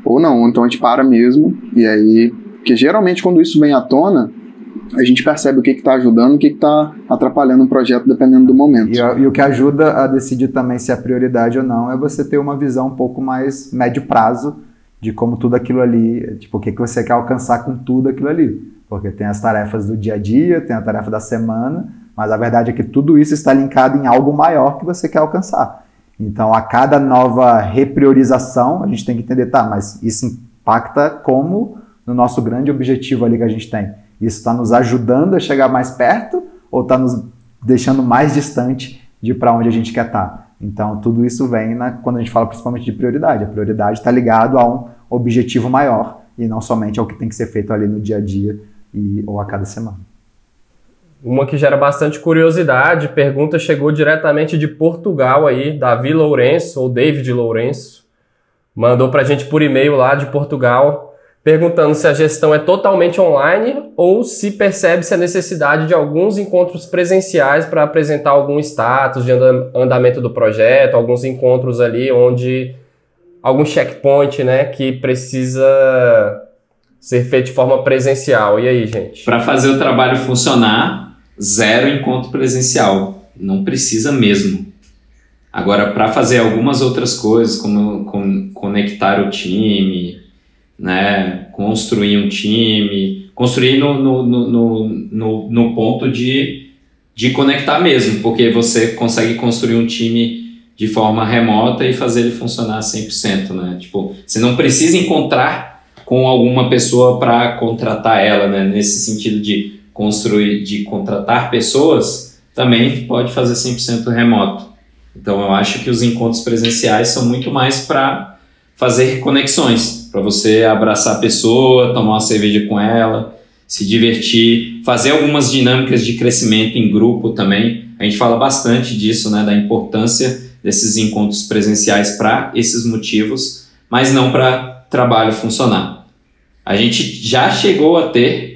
S1: ou não, então a gente para mesmo, e aí porque geralmente quando isso vem à tona, a gente percebe o que está ajudando, o que está atrapalhando o projeto, dependendo do momento.
S2: E, e, o que ajuda a decidir também se é prioridade ou não é você ter uma visão um pouco mais médio prazo de como tudo aquilo ali, tipo, o que, que você quer alcançar com tudo aquilo ali. Porque tem as tarefas do dia a dia, tem a tarefa da semana, mas a verdade é que tudo isso está linkado em algo maior que você quer alcançar. Então, a cada nova repriorização, a gente tem que entender, tá, mas isso impacta como no nosso grande objetivo ali que a gente tem? Isso está nos ajudando a chegar mais perto ou está nos deixando mais distante de para onde a gente quer estar? Tá? Então, tudo isso vem na, quando a gente fala principalmente de prioridade. A prioridade está ligado a um objetivo maior e não somente ao que tem que ser feito ali no dia a dia e, ou a cada semana.
S4: Uma que gera bastante curiosidade, pergunta chegou diretamente de Portugal aí, Davi Lourenço, ou David Lourenço, mandou para a gente por e-mail lá de Portugal, perguntando se a gestão é totalmente online ou se percebe-se a necessidade de alguns encontros presenciais para apresentar algum status de andamento do projeto, alguns encontros ali onde algum checkpoint, né, que precisa ser feito de forma presencial. E aí, gente?
S3: Para fazer o trabalho funcionar, zero encontro presencial. Não precisa mesmo. Agora, para fazer algumas outras coisas, como conectar o time, né, construir um time, construir no, no, no, no, no ponto de, de conectar mesmo, porque você consegue construir um time de forma remota e fazer ele funcionar 100%, né? Tipo, você não precisa encontrar com alguma pessoa para contratar ela, né? Nesse sentido de construir, de contratar pessoas, também pode fazer 100% remoto. Então eu acho que os encontros presenciais são muito mais para fazer conexões, para você abraçar a pessoa, tomar uma cerveja com ela, se divertir, fazer algumas dinâmicas de crescimento em grupo também. A gente fala bastante disso, né, da importância desses encontros presenciais para esses motivos, mas não para trabalho funcionar. A gente já chegou a ter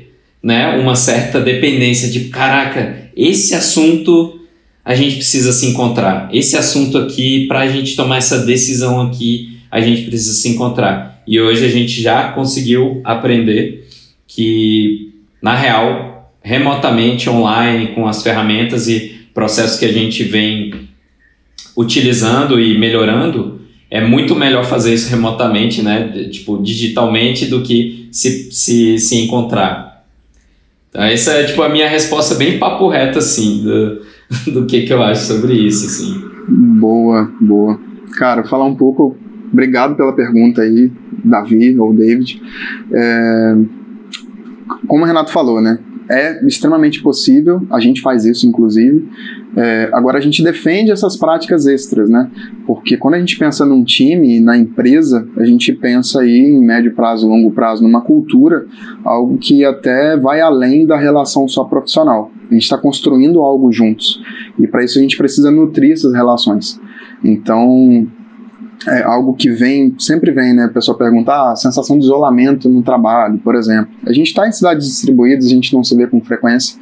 S3: né, uma certa dependência de caraca, esse assunto a gente precisa se encontrar. Esse assunto aqui, para a gente tomar essa decisão aqui, a gente precisa se encontrar. E hoje a gente já conseguiu aprender que, na real, remotamente, online, com as ferramentas e processos que a gente vem utilizando e melhorando, é muito melhor fazer isso remotamente, né? Tipo, digitalmente, do que se, se, se encontrar. Então, essa é tipo a minha resposta bem papo reto, assim, do, do que, que eu acho sobre isso, assim.
S1: Boa, boa. Cara, falar um pouco. Obrigado pela pergunta aí, Davi ou David. É, como o Renato falou, né? É extremamente possível, a gente faz isso, inclusive. É, agora, a gente defende essas práticas extras, né? Porque quando a gente pensa num time, na empresa, a gente pensa aí em médio prazo, longo prazo, numa cultura, algo que até vai além da relação só profissional. A gente está construindo algo juntos. E para isso a gente precisa nutrir essas relações. Então, é algo que vem, sempre vem, né? A pessoa pergunta, ah, sensação de isolamento no trabalho, por exemplo. A gente está em cidades distribuídas, a gente não se vê com frequência,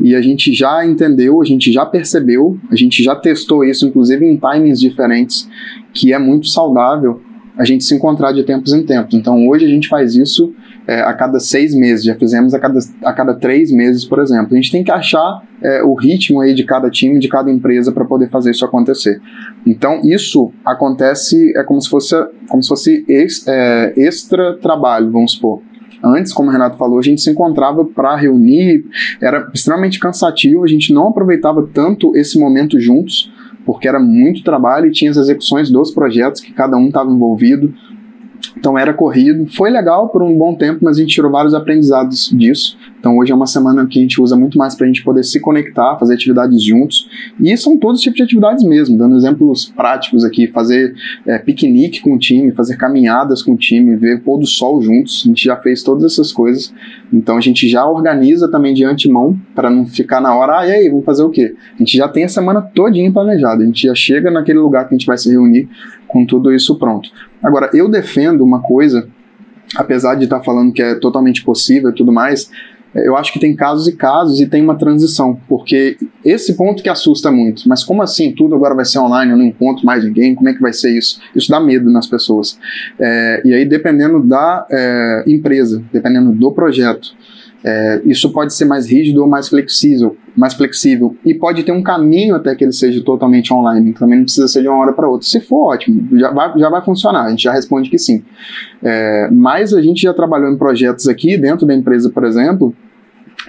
S1: e a gente já entendeu, a gente já percebeu, a gente já testou isso, inclusive em timings diferentes, que é muito saudável a gente se encontrar de tempos em tempos. Então hoje a gente faz isso é, a cada seis meses, já fizemos a cada, a cada três meses, por exemplo. A gente tem que achar é, o ritmo aí de cada time, de cada empresa para poder fazer isso acontecer. Então isso acontece é como se fosse como se fosse ex, é, extra trabalho, vamos supor. Antes, como o Renato falou, a gente se encontrava para reunir, era extremamente cansativo, a gente não aproveitava tanto esse momento juntos porque era muito trabalho e tinha as execuções dos projetos que cada um estava envolvido. Então era corrido, foi legal por um bom tempo, mas a gente tirou vários aprendizados disso. Então hoje é uma semana que a gente usa muito mais para a gente poder se conectar, fazer atividades juntos. E são todos tipos de atividades mesmo, dando exemplos práticos aqui, fazer é, piquenique com o time, fazer caminhadas com o time, ver pôr do sol juntos. A gente já fez todas essas coisas. Então a gente já organiza também de antemão para não ficar na hora, ah, e aí, vamos fazer o quê? A gente já tem a semana todinha planejada, a gente já chega naquele lugar que a gente vai se reunir com tudo isso pronto. Agora, eu defendo uma coisa, apesar de estar tá falando que é totalmente possível e tudo mais, eu acho que tem casos e casos e tem uma transição, porque esse ponto que assusta muito. Mas como assim? Tudo agora vai ser online, eu não encontro mais ninguém, como é que vai ser isso? Isso dá medo nas pessoas. É, e aí, dependendo da é, empresa, dependendo do projeto, é, isso pode ser mais rígido ou mais flexível, mais flexível e pode ter um caminho até que ele seja totalmente online. Também não precisa ser de uma hora para outra. Se for ótimo, já vai, já vai funcionar. A gente já responde que sim. É, mas a gente já trabalhou em projetos aqui dentro da empresa, por exemplo,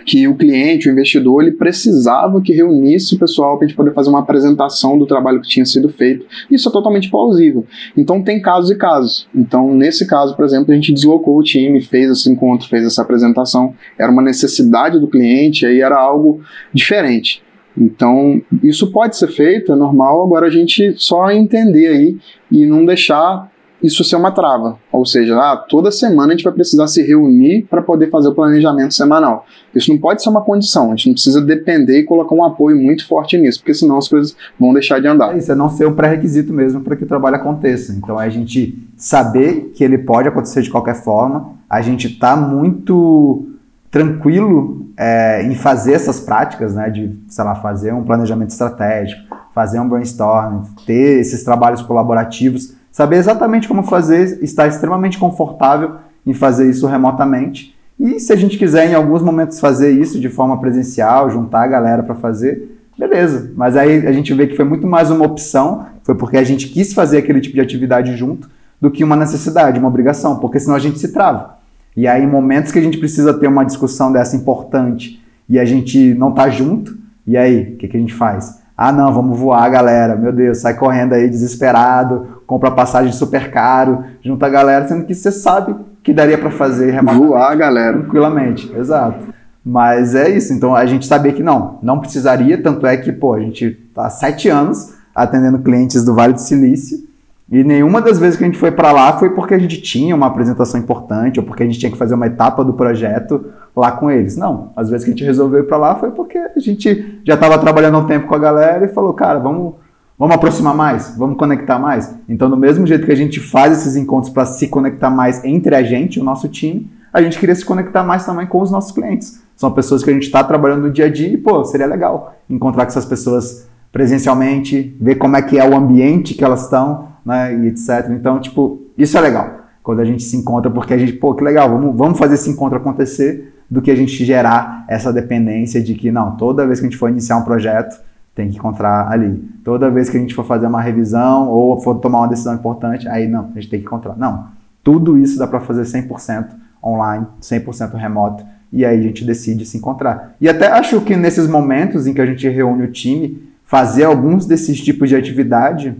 S1: que o cliente, o investidor, ele precisava que reunisse o pessoal para a gente poder fazer uma apresentação do trabalho que tinha sido feito. Isso é totalmente plausível. Então tem casos e casos. Então, nesse caso, por exemplo, a gente deslocou o time, fez esse encontro, fez essa apresentação. Era uma necessidade do cliente, aí era algo diferente. Então, isso pode ser feito, é normal, agora a gente só entender aí e não deixar isso ser uma trava. Ou seja, ah, toda semana a gente vai precisar se reunir para poder fazer o planejamento semanal. Isso não pode ser uma condição, a gente não precisa depender e colocar um apoio muito forte nisso, porque senão as coisas vão deixar de andar.
S2: É isso, é não ser um pré-requisito mesmo para que o trabalho aconteça. Então é a gente saber que ele pode acontecer de qualquer forma, a gente está muito tranquilo é, em fazer essas práticas, né, de, sei lá, fazer um planejamento estratégico, fazer um brainstorming, ter esses trabalhos colaborativos, saber exatamente como fazer, estar extremamente confortável em fazer isso remotamente. E se a gente quiser em alguns momentos fazer isso de forma presencial, juntar a galera para fazer, beleza. Mas aí a gente vê que foi muito mais uma opção, foi porque a gente quis fazer aquele tipo de atividade junto, do que uma necessidade, uma obrigação, porque senão a gente se trava. E aí, em momentos que a gente precisa ter uma discussão dessa importante e a gente não tá junto, e aí, o que, que a gente faz? Ah, não, vamos voar, galera. Meu Deus, sai correndo aí desesperado, compra passagem super caro, junta a galera, sendo que você sabe que daria para fazer
S1: voar, galera,
S2: tranquilamente. Exato. Mas é isso. Então a gente sabia que não, não precisaria. Tanto é que, pô, a gente tá há sete anos atendendo clientes do Vale do Silício e nenhuma das vezes que a gente foi para lá foi porque a gente tinha uma apresentação importante ou porque a gente tinha que fazer uma etapa do projeto lá com eles. Não, às vezes que a gente resolveu ir para lá foi porque a gente já estava trabalhando um tempo com a galera e falou, cara, vamos, vamos aproximar mais, vamos conectar mais. Então, do mesmo jeito que a gente faz esses encontros para se conectar mais entre a gente, o nosso time, a gente queria se conectar mais também com os nossos clientes. São pessoas que a gente está trabalhando no dia a dia e, pô, seria legal encontrar com essas pessoas presencialmente, ver como é que é o ambiente que elas estão, né, e etc. Então, tipo, isso é legal. Quando a gente se encontra, porque a gente, pô, que legal, vamos, vamos fazer esse encontro acontecer, do que a gente gerar essa dependência de que, não, toda vez que a gente for iniciar um projeto, tem que encontrar ali. Toda vez que a gente for fazer uma revisão ou for tomar uma decisão importante, aí não, a gente tem que encontrar. Não, tudo isso dá para fazer 100% online, 100% remoto, e aí a gente decide se encontrar. E até acho que nesses momentos em que a gente reúne o time, fazer alguns desses tipos de atividade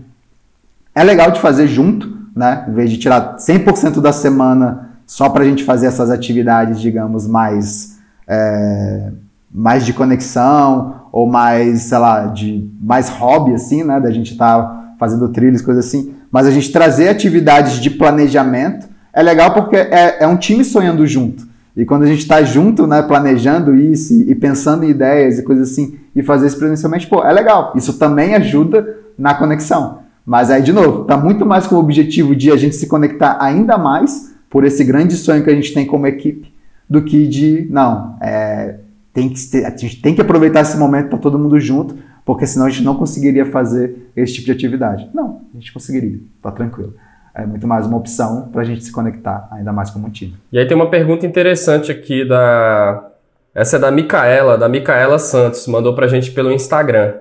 S2: é legal de fazer junto, né? Em vez de tirar 100% da semana só para a gente fazer essas atividades, digamos, mais, é, mais de conexão ou mais, sei lá, de mais hobby, assim, né? Da gente estar tá fazendo trilhos, coisas assim. Mas a gente trazer atividades de planejamento é legal porque é, é um time sonhando junto. E quando a gente está junto, né, planejando isso e, pensando em ideias e coisas assim, e fazer isso presencialmente, pô, é legal. Isso também ajuda na conexão. Mas aí, de novo, está muito mais com o objetivo de a gente se conectar ainda mais por esse grande sonho que a gente tem como equipe, do que de, não, é, tem que a gente tem que aproveitar esse momento para todo mundo junto, porque senão a gente não conseguiria fazer esse tipo de atividade. Não, a gente conseguiria, tá tranquilo. É muito mais uma opção para a gente se conectar ainda mais como um time.
S4: E aí tem uma pergunta interessante aqui da. Essa é da Micaela, da Micaela Santos, mandou para a gente pelo Instagram.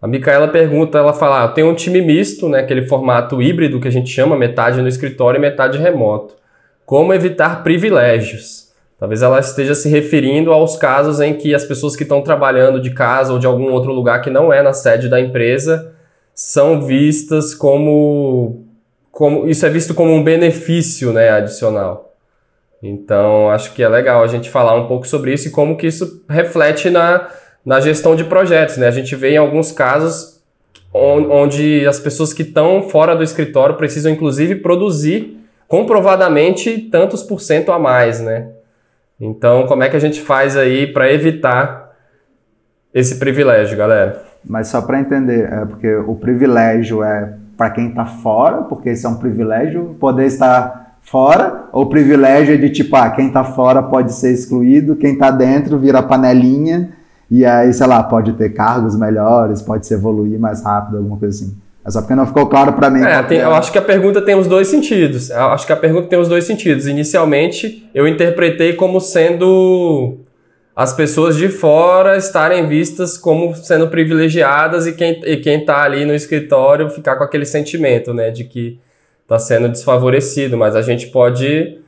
S4: A Micaela pergunta, ela fala, ah, tem um time misto, né, aquele formato híbrido que a gente chama, metade no escritório e metade remoto. Como evitar privilégios? Talvez ela esteja se referindo aos casos em que as pessoas que estão trabalhando de casa ou de algum outro lugar que não é na sede da empresa são vistas como, como isso é visto como um benefício, né, adicional. Então, acho que é legal a gente falar um pouco sobre isso e como que isso reflete na na gestão de projetos. Né? A gente vê em alguns casos onde as pessoas que estão fora do escritório precisam, inclusive, produzir comprovadamente tantos por cento a mais. Né? Então, como é que a gente faz aí para evitar esse privilégio, galera?
S2: Mas só para entender, é porque o privilégio é para quem está fora, porque esse é um privilégio poder estar fora, ou o privilégio é de tipo, ah, quem está fora pode ser excluído, quem está dentro vira panelinha e aí, sei lá, pode ter cargos melhores, pode se evoluir mais rápido, alguma coisa assim. É só porque não ficou claro para mim.
S4: É, tem, eu acho que a pergunta tem os dois sentidos. Eu acho que a pergunta tem os dois sentidos. Inicialmente, eu interpretei como sendo as pessoas de fora estarem vistas como sendo privilegiadas e quem, e quem tá ali no escritório ficar com aquele sentimento, né, de que está sendo desfavorecido. Mas a gente pode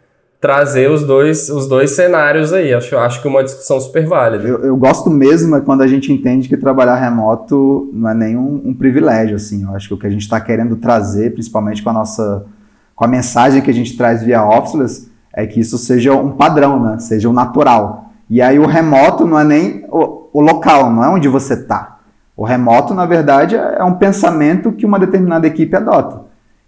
S4: trazer os dois, os dois cenários aí. Acho, acho que uma discussão super válida.
S2: Eu, eu gosto mesmo é quando a gente entende que trabalhar remoto não é nenhum um privilégio, assim. Eu acho que o que a gente está querendo trazer, principalmente com a nossa, com a mensagem que a gente traz via Officeless, é que isso seja um padrão, né? Seja um natural. E aí o remoto não é nem o, o local, não é onde você está. O remoto, na verdade, é um pensamento que uma determinada equipe adota.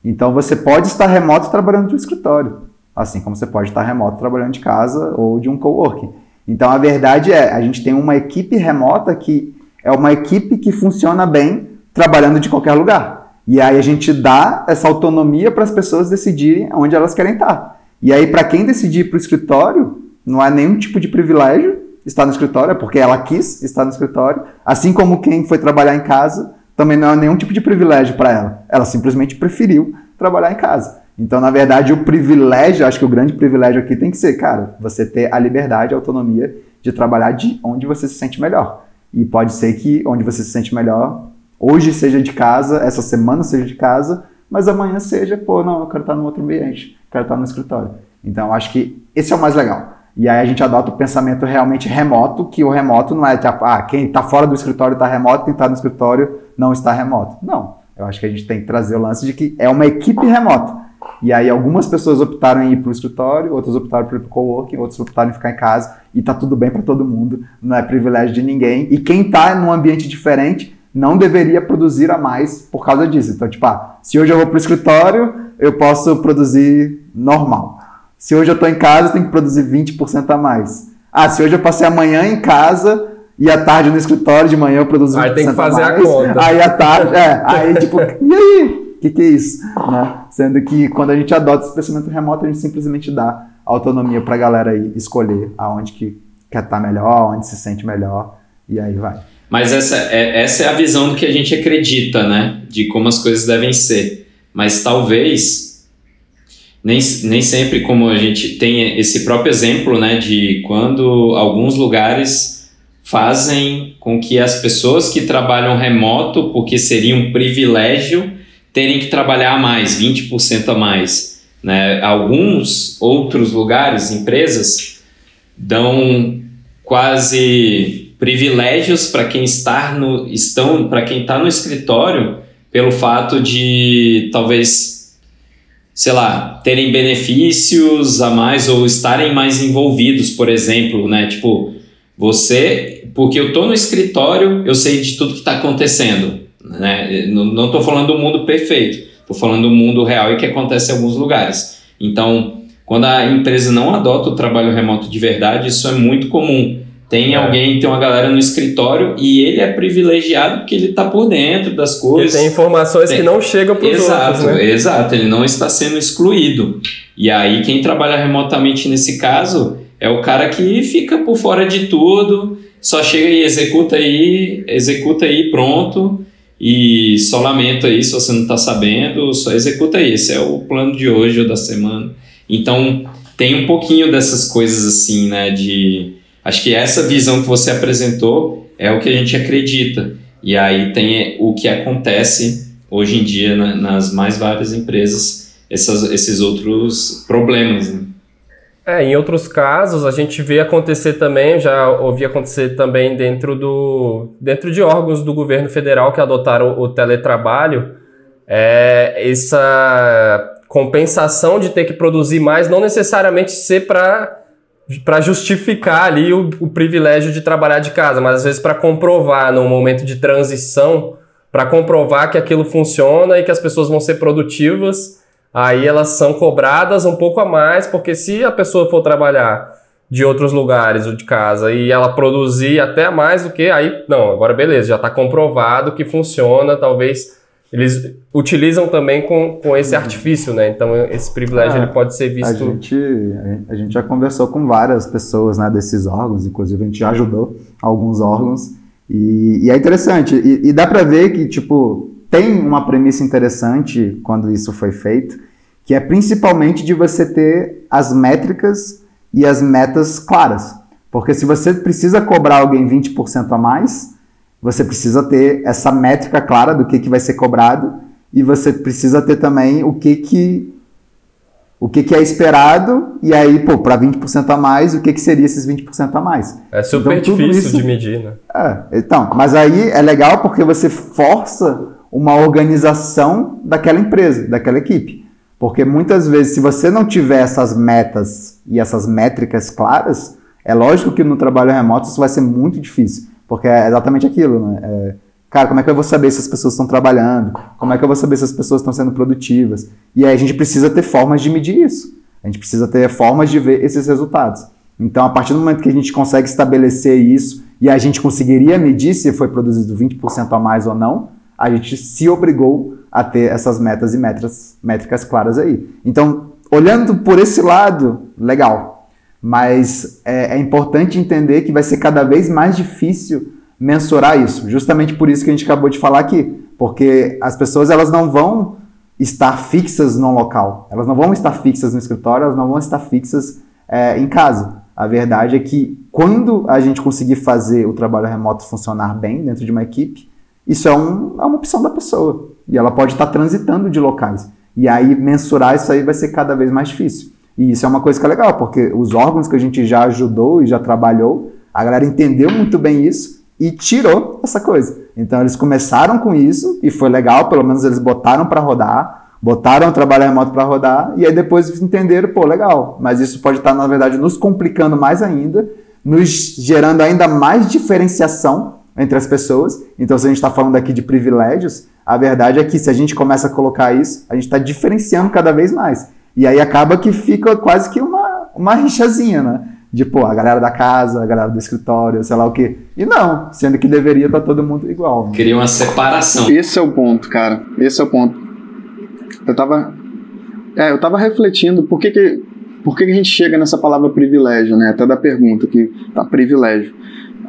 S2: Então você pode estar remoto trabalhando um escritório. Assim como você pode estar remoto trabalhando de casa ou de um coworking. Então a verdade é, a gente tem uma equipe remota que é uma equipe que funciona bem trabalhando de qualquer lugar. E aí a gente dá essa autonomia para as pessoas decidirem onde elas querem estar. E aí para quem decidir para o escritório, não há nenhum tipo de privilégio estar no escritório, é porque ela quis estar no escritório, assim como quem foi trabalhar em casa, também não há nenhum tipo de privilégio para ela. Ela simplesmente preferiu trabalhar em casa. Então, na verdade, o privilégio, acho que o grande privilégio aqui tem que ser, cara, você ter a liberdade, a autonomia de trabalhar de onde você se sente melhor. E pode ser que onde você se sente melhor, hoje seja de casa, essa semana seja de casa, mas amanhã seja, pô, não, eu quero estar no outro ambiente, quero estar no escritório. Então, acho que esse é o mais legal. E aí a gente adota o pensamento realmente remoto, que o remoto não é tipo, ah, quem está fora do escritório está remoto, quem está no escritório não está remoto. Não. Eu acho que a gente tem que trazer o lance de que é uma equipe remota. E aí algumas pessoas optaram em ir para o escritório, outras optaram por ir para o coworking, outras optaram em ficar em casa e tá tudo bem para todo mundo, não é privilégio de ninguém. E quem está num ambiente diferente não deveria produzir a mais por causa disso. Então, tipo, ah, se hoje eu vou para o escritório, eu posso produzir normal. Se hoje eu estou em casa, eu tenho que produzir 20% a mais. Ah, se hoje eu passei a manhã em casa e à tarde no escritório, de manhã eu produzo 20%
S4: Aí tem que fazer
S2: a, mais,
S4: a conta.
S2: Aí à tarde, é, aí tipo, e aí? que, que é isso? Né? Sendo que quando a gente adota esse pensamento remoto, a gente simplesmente dá autonomia para a galera escolher aonde que quer estar tá melhor, onde se sente melhor, e aí vai.
S3: Mas essa é, essa é a visão do que a gente acredita, né? De como as coisas devem ser. Mas talvez, nem, nem sempre como a gente tem esse próprio exemplo, né? De quando alguns lugares fazem com que as pessoas que trabalham remoto, porque seria um privilégio, terem que trabalhar mais, 20% a mais. Né? Alguns outros lugares, empresas, dão quase privilégios para quem está no estão para quem está no escritório pelo fato de talvez sei lá terem benefícios a mais ou estarem mais envolvidos por exemplo né tipo você porque eu estou no escritório eu sei de tudo que está acontecendo né? Não estou falando do mundo perfeito, estou falando do mundo real e que acontece em alguns lugares. Então, quando a empresa não adota o trabalho remoto de verdade, isso é muito comum. Tem é. alguém, tem uma galera no escritório e ele é privilegiado porque ele está por dentro das coisas.
S4: Ele tem informações tem. que não chegam para os
S3: outros,
S4: né?
S3: Exato, ele não está sendo excluído. E aí quem trabalha remotamente nesse caso é o cara que fica por fora de tudo, só chega e executa aí, executa aí, pronto. E só lamento aí se você não está sabendo, só executa aí. Esse é o plano de hoje ou da semana. Então, tem um pouquinho dessas coisas assim, né? De. Acho que essa visão que você apresentou é o que a gente acredita. E aí tem o que acontece hoje em dia nas mais várias empresas, essas, esses outros problemas. Né?
S4: É, em outros casos a gente vê acontecer também, já ouvi acontecer também dentro do dentro de órgãos do governo federal que adotaram o, teletrabalho, é, essa compensação de ter que produzir mais não necessariamente ser para para justificar ali o, o, privilégio de trabalhar de casa, mas às vezes para comprovar no momento de transição, para comprovar que aquilo funciona e que as pessoas vão ser produtivas aí elas são cobradas um pouco a mais, porque se a pessoa for trabalhar de outros lugares ou de casa e ela produzir até mais do que aí, não, agora beleza, já está comprovado que funciona, talvez eles utilizam também com, com esse uhum. artifício, né? Então esse privilégio é, ele pode ser visto.
S2: A gente, a gente já conversou com várias pessoas né, desses órgãos, inclusive a gente já ajudou alguns órgãos. E, e é interessante, e, e dá para ver que, tipo, tem uma premissa interessante quando isso foi feito, que é principalmente de você ter as métricas e as metas claras. Porque se você precisa cobrar alguém 20% a mais, você precisa ter essa métrica clara do que, que vai ser cobrado e você precisa ter também o que, que o que, que é esperado, e aí, pô, para 20% a mais, o que, que seria esses 20% a mais.
S4: É super então, difícil isso, de medir, né?
S2: É, então, mas aí é legal porque você força uma organização daquela empresa, daquela equipe. Porque muitas vezes, se você não tiver essas metas e essas métricas claras, é lógico que no trabalho remoto isso vai ser muito difícil. Porque é exatamente aquilo, né? É, cara, como é que eu vou saber se as pessoas estão trabalhando? Como é que eu vou saber se as pessoas estão sendo produtivas? E aí a gente precisa ter formas de medir isso. A gente precisa ter formas de ver esses resultados. Então, a partir do momento que a gente consegue estabelecer isso e a gente conseguiria medir se foi produzido 20% a mais ou não, a gente se obrigou a ter essas metas e métricas, métricas claras aí. Então, olhando por esse lado, legal. Mas é, é importante entender que vai ser cada vez mais difícil mensurar isso. Justamente por isso que a gente acabou de falar aqui. Porque as pessoas elas não vão estar fixas no local. Elas não vão estar fixas no escritório, elas não vão estar fixas é, em casa. A verdade é que quando a gente conseguir fazer o trabalho remoto funcionar bem dentro de uma equipe, isso é, um, é uma opção da pessoa. E ela pode estar transitando de locais. E aí mensurar isso aí vai ser cada vez mais difícil. E isso é uma coisa que é legal, porque os órgãos que a gente já ajudou e já trabalhou, a galera entendeu muito bem isso e tirou essa coisa. Então eles começaram com isso e foi legal, pelo menos eles botaram para rodar, botaram o trabalho remoto para rodar e aí depois entenderam, pô, legal, mas isso pode estar na verdade nos complicando mais ainda, nos gerando ainda mais diferenciação entre as pessoas. Então, se a gente está falando aqui de privilégios, a verdade é que se a gente começa a colocar isso, a gente está diferenciando cada vez mais. E aí acaba que fica quase que uma, uma rixazinha, né? De, pô, a galera da casa, a galera do escritório, sei lá o quê. E não, sendo que deveria estar tá todo mundo igual.
S3: Né? Queria uma separação.
S1: Esse é o ponto, cara. Esse é o ponto. Eu tava. É, eu tava refletindo por que, que, por que, que a gente chega nessa palavra privilégio, né? Até da pergunta que tá privilégio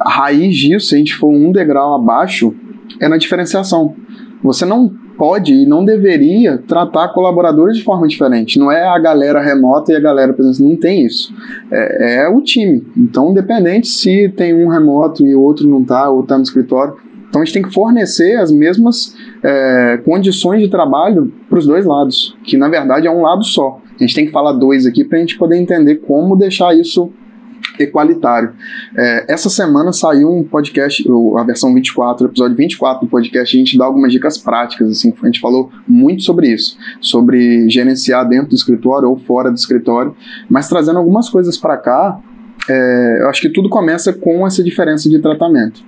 S1: a raiz disso, se a gente for um degrau abaixo, é na diferenciação. Você não pode e não deveria tratar colaboradores de forma diferente. Não é a galera remota e a galera presencial. Não tem isso. É, é, o time. Então, independente se tem um remoto e o outro não está, ou está no escritório. Então, a gente tem que fornecer as mesmas é, condições de trabalho para os dois lados, que na verdade é um lado só. A gente tem que falar dois aqui para a gente poder entender como deixar isso equalitário. É, essa semana saiu um podcast, a versão 24, o episódio 24 do podcast, a gente dá algumas dicas práticas, assim, a gente falou muito sobre isso, sobre gerenciar dentro do escritório ou fora do escritório, mas trazendo algumas coisas para cá, é, eu acho que tudo começa com essa diferença de tratamento.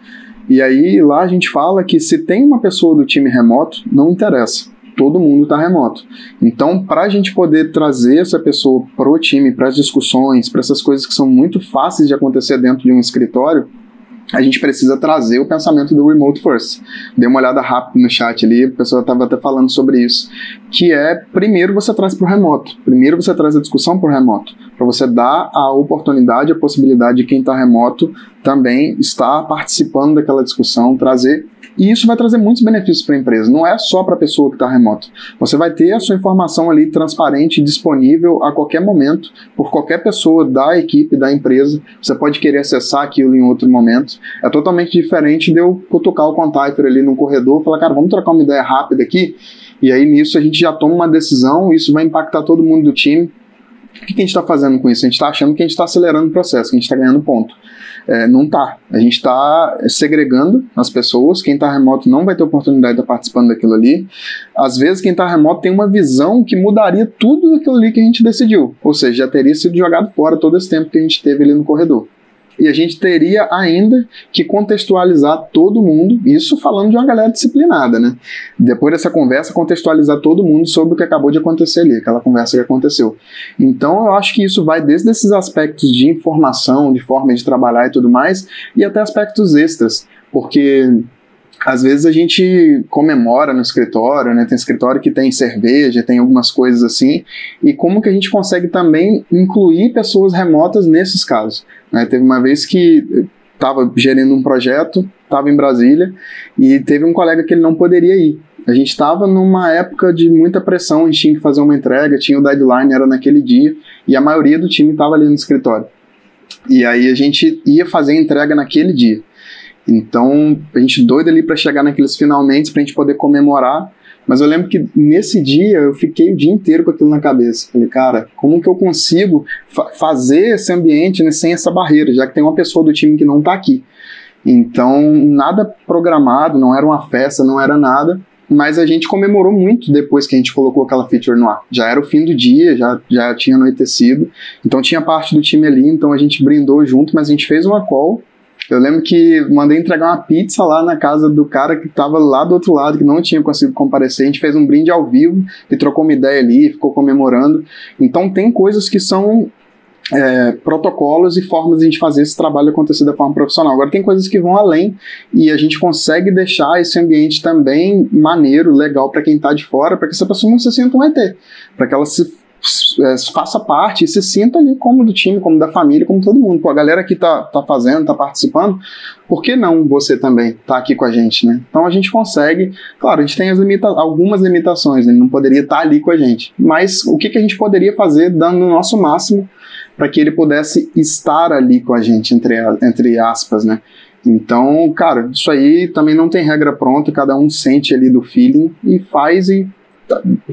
S1: E aí lá a gente fala que se tem uma pessoa do time remoto, não interessa todo mundo está remoto. Então, para a gente poder trazer essa pessoa para o time, para as discussões, para essas coisas que são muito fáceis de acontecer dentro de um escritório, a gente precisa trazer o pensamento do remote first. Dê uma olhada rápida no chat ali, a pessoa estava até falando sobre isso, que é primeiro você traz para o remoto, primeiro você traz a discussão para o remoto, para você dar a oportunidade, a possibilidade de quem está remoto também estar participando daquela discussão, trazer e isso vai trazer muitos benefícios para a empresa. Não é só para a pessoa que está remoto. Você vai ter a sua informação ali transparente, disponível a qualquer momento, por qualquer pessoa da equipe, da empresa. Você pode querer acessar aquilo em outro momento. É totalmente diferente de eu cutucar o Contaifer ali no corredor e falar, cara, vamos trocar uma ideia rápida aqui. E aí nisso a gente já toma uma decisão, isso vai impactar todo mundo do time. O que a gente está fazendo com isso? A gente está achando que a gente está acelerando o processo, que a gente está ganhando ponto. É, não tá. A gente está segregando as pessoas. Quem está remoto não vai ter oportunidade de estar participando daquilo ali. Às vezes, quem está remoto tem uma visão que mudaria tudo aquilo ali que a gente decidiu. Ou seja, já teria sido jogado fora todo esse tempo que a gente teve ali no corredor e a gente teria ainda que contextualizar todo mundo, isso falando de uma galera disciplinada, né? Depois dessa conversa, contextualizar todo mundo sobre o que acabou de acontecer ali, aquela conversa que aconteceu. Então, eu acho que isso vai desde esses aspectos de informação, de forma de trabalhar e tudo mais, e até aspectos extras, porque às vezes a gente comemora no escritório, né? Tem escritório que tem cerveja, tem algumas coisas assim. E como que a gente consegue também incluir pessoas remotas nesses casos? Né? Teve uma vez que estava gerindo um projeto, estava em Brasília e teve um colega que ele não poderia ir. A gente estava numa época de muita pressão, a gente tinha que fazer uma entrega, tinha o deadline, era naquele dia, e a maioria do time estava ali no escritório. E aí a gente ia fazer a entrega naquele dia. Então, a gente doido ali para chegar naqueles finalmente, para a gente poder comemorar. Mas eu lembro que nesse dia eu fiquei o dia inteiro com aquilo na cabeça. Falei, cara, como que eu consigo fa fazer esse ambiente né, sem essa barreira, já que tem uma pessoa do time que não está aqui. Então, nada programado, não era uma festa, não era nada mas a gente comemorou muito depois que a gente colocou aquela feature no ar. Já era o fim do dia, já, já tinha anoitecido, então tinha parte do time ali, então a gente brindou junto, mas a gente fez uma call. Eu lembro que mandei entregar uma pizza lá na casa do cara que estava lá do outro lado, que não tinha conseguido comparecer. A gente fez um brinde ao vivo e trocou uma ideia ali, ficou comemorando. Então tem coisas que são é, protocolos e formas de a gente fazer esse trabalho acontecer da forma profissional. Agora, tem coisas que vão além e a gente consegue deixar esse ambiente também maneiro, legal para quem está de fora, para que essa pessoa não se sinta um ET, para que ela se faça parte e se sinta ali como do time, como da família, como todo mundo. Pô, a galera que tá, tá fazendo, tá participando, por que não você também tá aqui com a gente, né? Então a gente consegue, claro, a gente tem limita algumas limitações, né? ele não poderia estar tá ali com a gente, mas o que, que a gente poderia fazer dando o nosso máximo para que ele pudesse estar ali com a gente, entre, entre aspas, né? Então, cara, isso aí também não tem regra pronta, cada um sente ali do feeling e faz e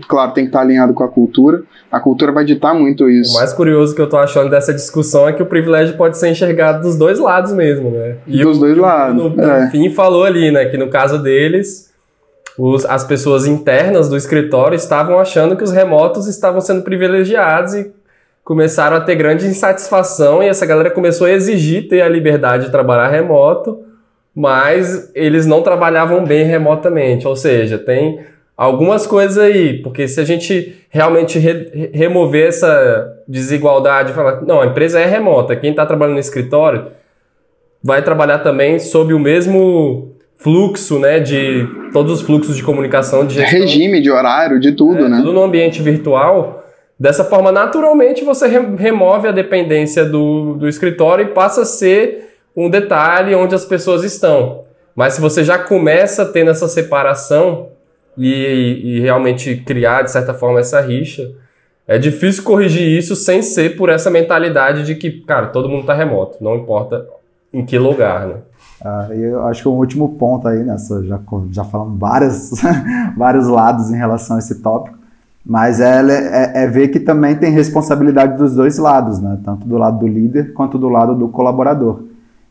S1: claro, tem que estar alinhado com a cultura. A cultura vai ditar muito isso.
S4: O mais curioso que eu tô achando dessa discussão é que o privilégio pode ser enxergado dos dois lados mesmo, né?
S1: E dos
S4: o,
S1: dois lados.
S4: No, é. fim falou ali, né, que no caso deles, os, as pessoas internas do escritório estavam achando que os remotos estavam sendo privilegiados e começaram a ter grande insatisfação e essa galera começou a exigir ter a liberdade de trabalhar remoto, mas eles não trabalhavam bem remotamente. Ou seja, tem algumas coisas aí, porque se a gente realmente re remover essa desigualdade falar, não, a empresa é remota, quem está trabalhando no escritório vai trabalhar também sob o mesmo fluxo, né, de todos os fluxos de comunicação, de
S1: gestão. regime, de horário, de tudo,
S4: é,
S1: né?
S4: Tudo no ambiente virtual Dessa forma, naturalmente, você remove a dependência do, do escritório e passa a ser um detalhe onde as pessoas estão. Mas se você já começa tendo essa separação e, e realmente criar, de certa forma, essa rixa, é difícil corrigir isso sem ser por essa mentalidade de que, cara, todo mundo está remoto, não importa em que lugar, né?
S2: Ah, eu acho que o último ponto aí nessa, já, já falamos várias, vários lados em relação a esse tópico, mas é, é, é, ver que também tem responsabilidade dos dois lados, né? tanto do lado do líder quanto do lado do colaborador.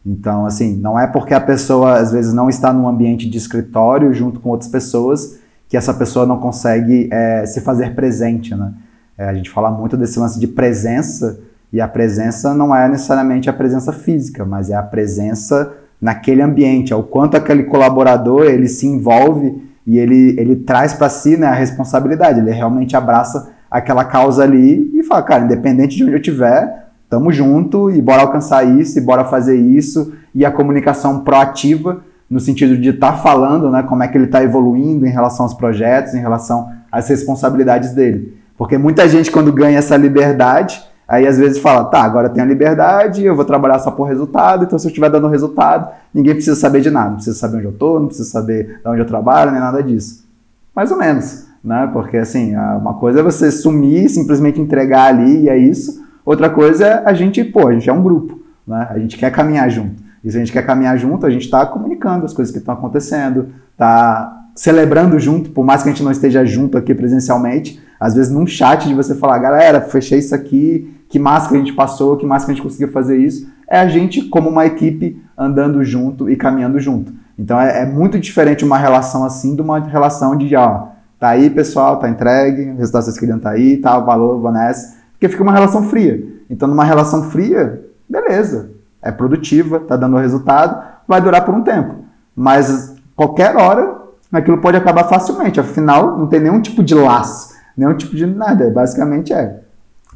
S2: Então, assim, não é porque a pessoa às vezes não está num ambiente de escritório junto com outras pessoas que essa pessoa não consegue é, se fazer presente, né? É, a gente fala muito desse lance de presença e a presença não é necessariamente a presença física, mas é a presença naquele ambiente, é o quanto aquele colaborador ele se envolve e ele, ele traz para si né, a responsabilidade, ele realmente abraça aquela causa ali e fala, cara, independente de onde eu estiver, tamo junto e bora alcançar isso, e bora fazer isso, e a comunicação proativa, no sentido de estar tá falando né, como é que ele está evoluindo em relação aos projetos, em relação às responsabilidades dele. Porque muita gente, quando ganha essa liberdade, Aí às vezes fala, tá, agora eu tenho a liberdade, eu vou trabalhar só por resultado, então se eu estiver dando resultado, ninguém precisa saber de nada, não precisa saber onde eu estou, não precisa saber de onde eu trabalho, nem nada disso. Mais ou menos, né? Porque assim, uma coisa é você sumir, simplesmente entregar ali e é isso. Outra coisa é a gente, pô, a gente é um grupo, né? A gente quer caminhar junto. E se a gente quer caminhar junto, a gente está comunicando as coisas que estão acontecendo, está celebrando junto, por mais que a gente não esteja junto aqui presencialmente, às vezes num chat de você falar, galera, fechei isso aqui, que massa que a gente passou, que massa que a gente conseguiu fazer isso, é a gente como uma equipe andando junto e caminhando junto. Então é, é muito diferente uma relação assim de uma relação de, ó, tá aí pessoal, tá entregue, o resultado vocês queriam tá aí, tá, valor, Vanessa, porque fica uma relação fria. Então numa relação fria, beleza, é produtiva, tá dando resultado, vai durar por um tempo. Mas qualquer hora aquilo pode acabar facilmente, afinal não tem nenhum tipo de laço nenhum tipo de nada. Basicamente é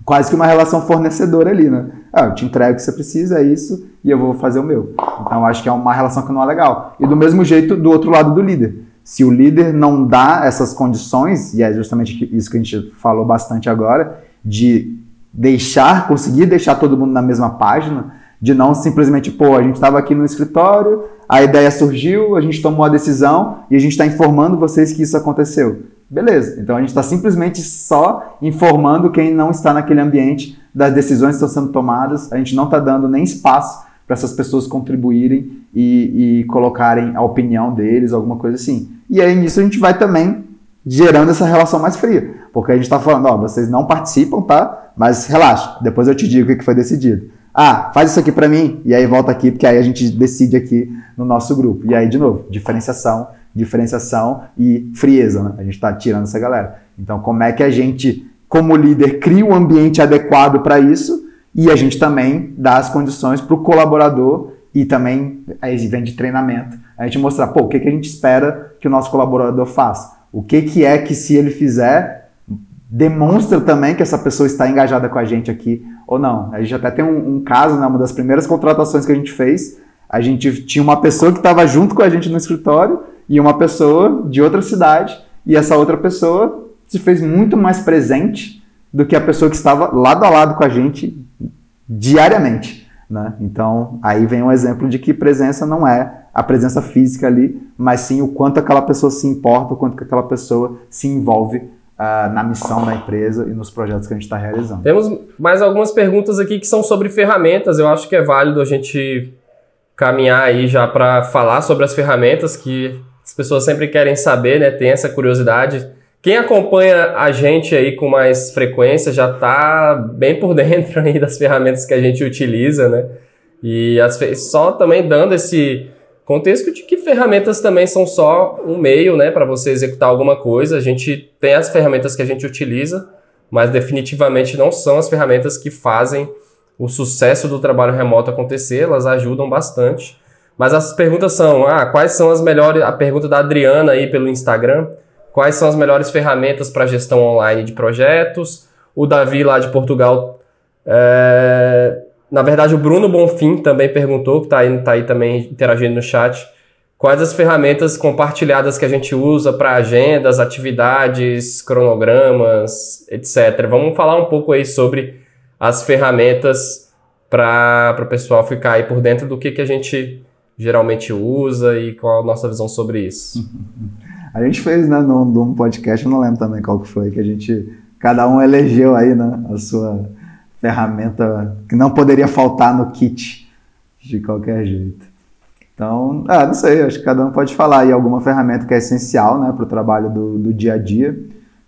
S2: quase que uma relação fornecedora ali, né? Ah, eu te entrego o que você precisa, é isso, e eu vou fazer o meu. Então acho que é uma relação que não é legal. E do mesmo jeito, do outro lado do líder. Se o líder não dá essas condições, e é justamente isso que a gente falou bastante agora, de deixar, conseguir deixar todo mundo na mesma página, de não simplesmente, pô, a gente estava aqui no escritório, a ideia surgiu, a gente tomou a decisão e a gente está informando vocês que isso aconteceu. Beleza, então a gente está simplesmente só informando quem não está naquele ambiente das decisões que estão sendo tomadas, a gente não está dando nem espaço para essas pessoas contribuírem e, e, colocarem a opinião deles, alguma coisa assim. E aí nisso a gente vai também gerando essa relação mais fria. Porque a gente está falando, ó, vocês não participam, tá? Mas relaxa, depois eu te digo o que foi decidido. Ah, faz isso aqui para mim, e aí volta aqui, porque aí a gente decide aqui no nosso grupo. E aí, de novo, diferenciação, diferenciação e frieza, né? A gente está tirando essa galera. Então, como é que a gente, como líder, cria um ambiente adequado para isso e a gente também dá as condições para o colaborador e também aí vem de treinamento. A gente mostrar, pô, o que, que a gente espera que o nosso colaborador faça? O que, que é que se ele fizer, demonstra também que essa pessoa está engajada com a gente aqui ou não. A gente até tem um, um caso, né, uma das primeiras contratações que a gente fez, a gente tinha uma pessoa que estava junto com a gente no escritório e uma pessoa de outra cidade, e essa outra pessoa se fez muito mais presente do que a pessoa que estava lado a lado com a gente diariamente. Né? Então, aí vem um exemplo de que presença não é a presença física ali, mas sim o quanto aquela pessoa se importa, o quanto aquela pessoa se envolve uh, na missão da empresa e nos projetos que a gente está realizando.
S4: Temos mais algumas perguntas aqui que são sobre ferramentas. Eu acho que é válido a gente caminhar aí já para falar sobre as ferramentas que as pessoas sempre querem saber, né? Tem essa curiosidade. Quem acompanha a gente aí com mais frequência já está bem por dentro aí das ferramentas que a gente utiliza, né? E as, só também dando esse contexto de que ferramentas também são só um meio, né, para você executar alguma coisa. A gente tem as ferramentas que a gente utiliza, mas definitivamente não são as ferramentas que fazem o sucesso do trabalho remoto acontecer, elas ajudam bastante. Mas as perguntas são: ah, quais são as melhores. A pergunta da Adriana aí pelo Instagram quais são as melhores ferramentas para gestão online de projetos. O Davi, lá de Portugal, é... na verdade, o Bruno Bonfim também perguntou, que está aí, tá aí também interagindo no chat, quais as ferramentas compartilhadas que a gente usa para agendas, atividades, cronogramas, etc. Vamos falar um pouco aí sobre as ferramentas para o pessoal ficar aí por dentro do que, que a gente geralmente usa e qual a nossa visão sobre isso.
S2: A gente fez, né, num, num podcast, eu não lembro também qual que foi, que a gente, cada um elegeu aí, né, a sua ferramenta que não poderia faltar no kit de qualquer jeito. Então, ah, não sei, acho que cada um pode falar aí alguma ferramenta que é essencial, né, para o trabalho do, do dia a dia.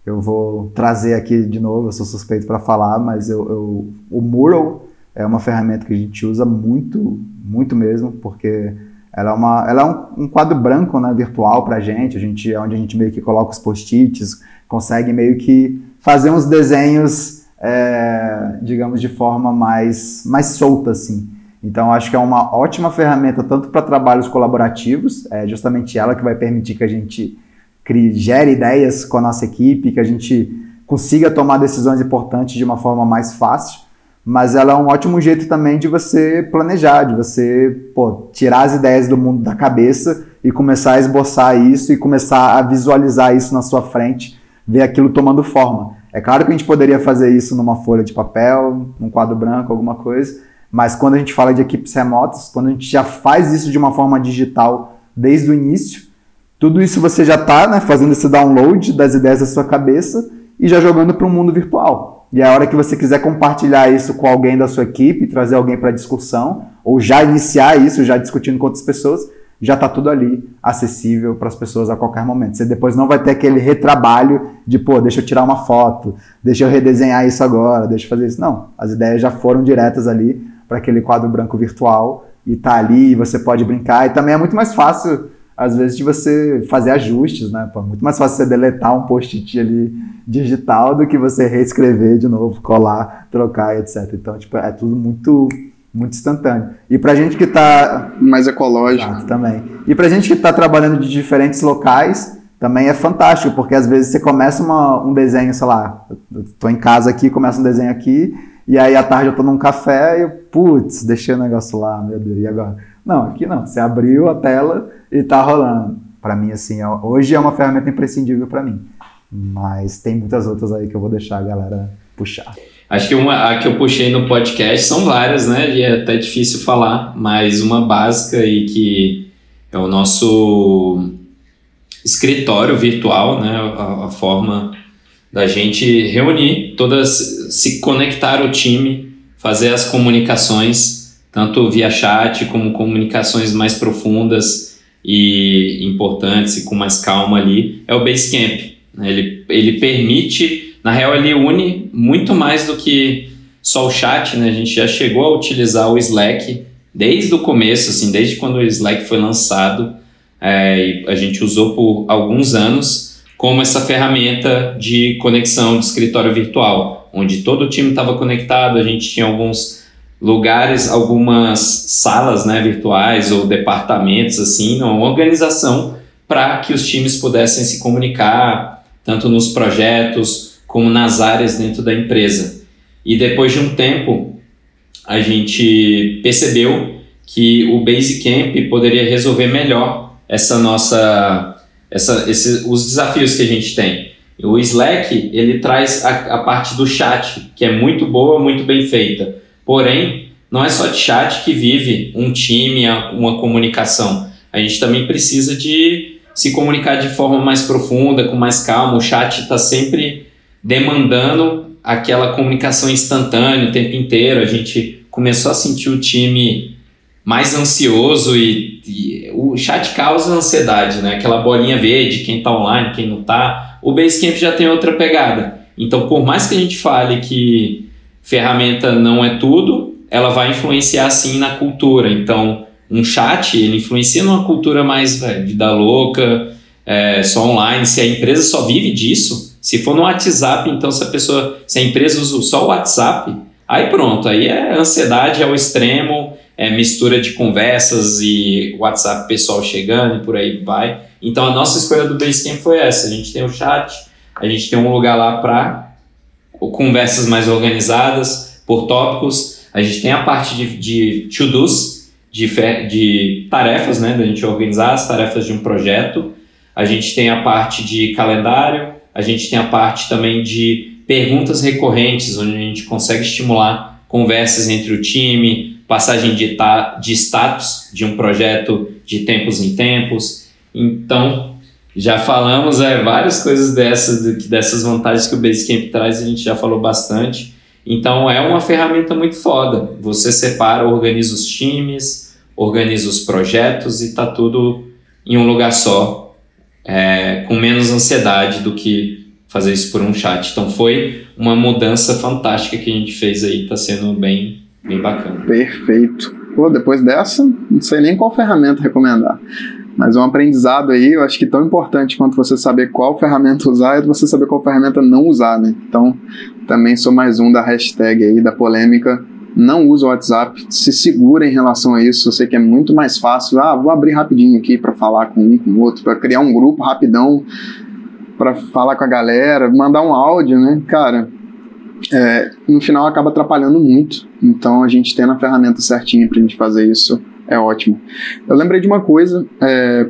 S2: Eu vou trazer aqui de novo, eu sou suspeito para falar, mas eu, eu, o Mural é uma ferramenta que a gente usa muito, muito mesmo, porque ela é, uma, ela é um, um quadro branco né, virtual para a gente, a gente, onde a gente meio que coloca os post-its, consegue meio que fazer uns desenhos, é, digamos, de forma mais, mais solta, assim. Então, acho que é uma ótima ferramenta tanto para trabalhos colaborativos, é justamente ela que vai permitir que a gente crie, gere ideias com a nossa equipe, que a gente consiga tomar decisões importantes de uma forma mais fácil mas ela é um ótimo jeito também de você planejar, de você pô, tirar as ideias do mundo da cabeça e começar a esboçar isso e começar a visualizar isso na sua frente, ver aquilo tomando forma. É claro que a gente poderia fazer isso numa folha de papel, num quadro branco, alguma coisa, mas quando a gente fala de equipes remotas, quando a gente já faz isso de uma forma digital desde o início, tudo isso você já está né, fazendo esse download das ideias da sua cabeça e já jogando para o mundo virtual. E a hora que você quiser compartilhar isso com alguém da sua equipe, trazer alguém para discussão, ou já iniciar isso, já discutindo com outras pessoas, já está tudo ali acessível para as pessoas a qualquer momento. Você depois não vai ter aquele retrabalho de, pô, deixa eu tirar uma foto, deixa eu redesenhar isso agora, deixa eu fazer isso. Não, as ideias já foram diretas ali para aquele quadro branco virtual e tá ali, e você pode brincar. E também é muito mais fácil às vezes, de você fazer ajustes, né? Pô, muito mais fácil você deletar um post-it ali digital do que você reescrever de novo, colar, trocar, etc. Então, tipo, é tudo muito muito instantâneo. E pra gente que tá...
S1: Mais ecológico.
S2: Exato, também. E pra gente que tá trabalhando de diferentes locais, também é fantástico, porque às vezes você começa uma, um desenho, sei lá, eu tô em casa aqui, começa um desenho aqui, e aí à tarde eu tô num café e eu, putz, deixei o negócio lá, meu Deus, e agora? Não, aqui não. Você abriu a tela e tá rolando. Para mim, assim, hoje é uma ferramenta imprescindível para mim. Mas tem muitas outras aí que eu vou deixar a galera puxar.
S3: Acho que uma a que eu puxei no podcast são várias, né? E é até difícil falar, mas uma básica e que é o nosso escritório virtual, né? A, a forma da gente reunir todas, se conectar o time, fazer as comunicações tanto via chat como comunicações mais profundas e importantes e com mais calma ali, é o Basecamp. Né? Ele, ele permite, na real, ele une muito mais do que só o chat, né? A gente já chegou a utilizar o Slack desde o começo, assim, desde quando o Slack foi lançado, é, a gente usou por alguns anos como essa ferramenta de conexão de escritório virtual, onde todo o time estava conectado, a gente tinha alguns lugares, algumas salas né, virtuais ou departamentos, assim, uma organização para que os times pudessem se comunicar, tanto nos projetos como nas áreas dentro da empresa. E depois de um tempo, a gente percebeu que o Basecamp poderia resolver melhor essa nossa, essa, esse, os desafios que a gente tem. O Slack ele traz a, a parte do chat que é muito boa, muito bem feita Porém, não é só de chat que vive um time, uma comunicação. A gente também precisa de se comunicar de forma mais profunda, com mais calma. O chat está sempre demandando aquela comunicação instantânea o tempo inteiro. A gente começou a sentir o time mais ansioso e, e, o chat causa ansiedade, né? Aquela bolinha verde, quem está online, quem não está. O Basecamp já tem outra pegada. Então, por mais que a gente fale que ferramenta não é tudo, ela vai influenciar sim na cultura. Então, um chat, ele influencia numa cultura mais vida louca, é, só online. Se a empresa só vive disso, se for no WhatsApp, então se a pessoa, se a empresa usa só o WhatsApp, aí pronto, aí é ansiedade ao extremo, é mistura de conversas e WhatsApp pessoal chegando e por aí vai. Então a nossa escolha do Basecamp foi essa. A gente tem o chat, a gente tem um lugar lá para conversas mais organizadas por tópicos. A gente tem a parte de, de to-dos, de, de tarefas, né, da gente organizar as tarefas de um projeto. A gente tem a parte de calendário, a gente tem a parte também de perguntas recorrentes, onde a gente consegue estimular conversas entre o time, passagem de, de status de um projeto de tempos em tempos. Então, já falamos é, várias coisas dessas, dessas vantagens que o Basecamp traz, a gente já falou bastante. Então é uma ferramenta muito foda. Você separa, organiza os times, organiza os projetos e tá tudo em um lugar só, é, com menos ansiedade do que fazer isso por um chat. Então foi uma mudança fantástica que a gente fez aí, tá sendo bem, bem bacana.
S1: Perfeito. Pô, depois dessa, não sei nem qual ferramenta recomendar. Mas um aprendizado aí, eu acho que tão importante quanto você saber qual ferramenta usar é você saber qual ferramenta não usar, né? Então, também sou mais um da hashtag aí, da polêmica. Não usa o WhatsApp, se segura em relação a isso. Eu sei que é muito mais fácil. Ah, vou abrir rapidinho aqui para falar com um, com o outro, para criar um grupo rapidão, para falar com a galera, mandar um áudio, né? Cara, é, no final acaba atrapalhando muito. Então, a gente tendo a ferramenta certinha para a gente fazer isso é ótimo. Eu lembrei de uma coisa, é,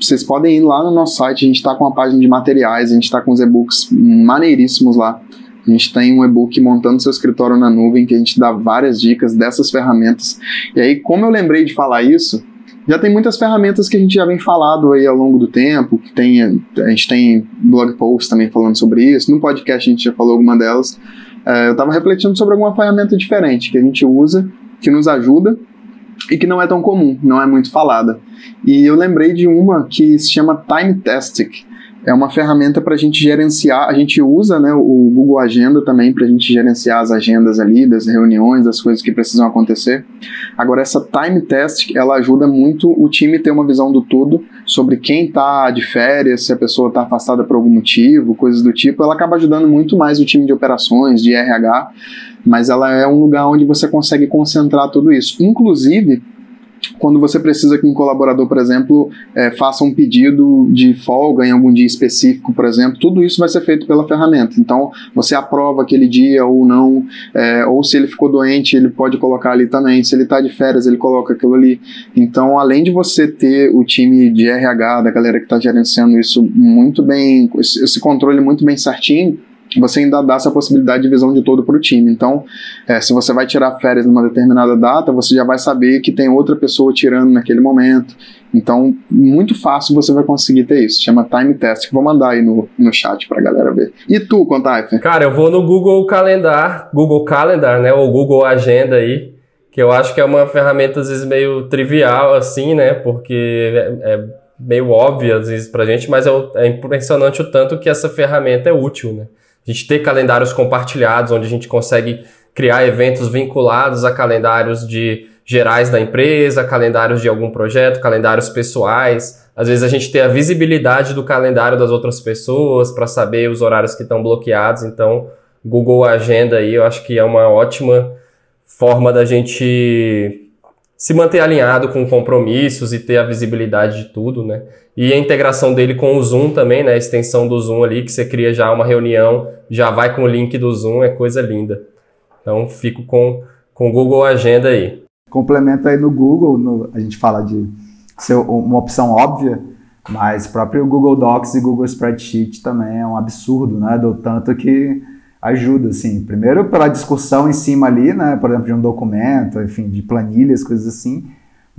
S1: vocês podem ir lá no nosso site, a gente está com uma página de materiais, a gente está com os e-books maneiríssimos lá. A gente tem um e-book montando seu escritório na nuvem, que a gente dá várias dicas dessas ferramentas. E aí, como eu lembrei de falar isso, já tem muitas ferramentas que a gente já vem falado aí ao longo do tempo, que tem, a gente tem blog posts também falando sobre isso, no podcast a gente já falou alguma delas. É, eu estava refletindo sobre alguma ferramenta diferente que a gente usa, que nos ajuda e que não é tão comum, não é muito falada. E eu lembrei de uma que se chama Timetastic. É uma ferramenta para a gente gerenciar, a gente usa né, o Google Agenda também para a gente gerenciar as agendas ali, das reuniões, das coisas que precisam acontecer. Agora, essa Timetastic, ela ajuda muito o time ter uma visão do todo sobre quem está de férias, se a pessoa está afastada por algum motivo, coisas do tipo. Ela acaba ajudando muito mais o time de operações, de RH, mas ela é um lugar onde você consegue concentrar tudo isso. Inclusive, quando você precisa que um colaborador, por exemplo, é, faça um pedido de folga em algum dia específico, por exemplo, tudo isso vai ser feito pela ferramenta. Então, você aprova aquele dia ou não, é, ou se ele ficou doente, ele pode colocar ali também. Se ele está de férias, ele coloca aquilo ali. Então, além de você ter o time de RH, da galera que está gerenciando isso muito bem, esse controle muito bem certinho, você ainda dá essa possibilidade de visão de todo para o time. Então, é, se você vai tirar férias numa determinada data, você já vai saber que tem outra pessoa tirando naquele momento. Então, muito fácil você vai conseguir ter isso. Chama Time Test. Vou mandar aí no, no chat para a galera ver. E tu, Contaife?
S4: Cara, eu vou no Google Calendar, Google Calendar, né? Ou Google Agenda aí, que eu acho que é uma ferramenta às vezes meio trivial, assim, né? Porque é, é meio óbvia às vezes pra gente, mas é, é impressionante o tanto que essa ferramenta é útil, né? A gente ter calendários compartilhados, onde a gente consegue criar eventos vinculados a calendários de gerais da empresa, calendários de algum projeto, calendários pessoais. Às vezes a gente tem a visibilidade do calendário das outras pessoas para saber os horários que estão bloqueados. Então, Google Agenda aí, eu acho que é uma ótima forma da gente se manter alinhado com compromissos e ter a visibilidade de tudo, né? E a integração dele com o Zoom também, né? A extensão do Zoom ali, que você cria já uma reunião, já vai com o link do Zoom, é coisa linda. Então, fico com com o Google Agenda aí.
S2: Complemento aí no Google, no, a gente fala de ser uma opção óbvia, mas próprio Google Docs e Google Spreadsheet também é um absurdo, né? Do tanto que ajuda, assim. Primeiro pela discussão em cima ali, né? Por exemplo, de um documento, enfim, de planilhas, coisas assim.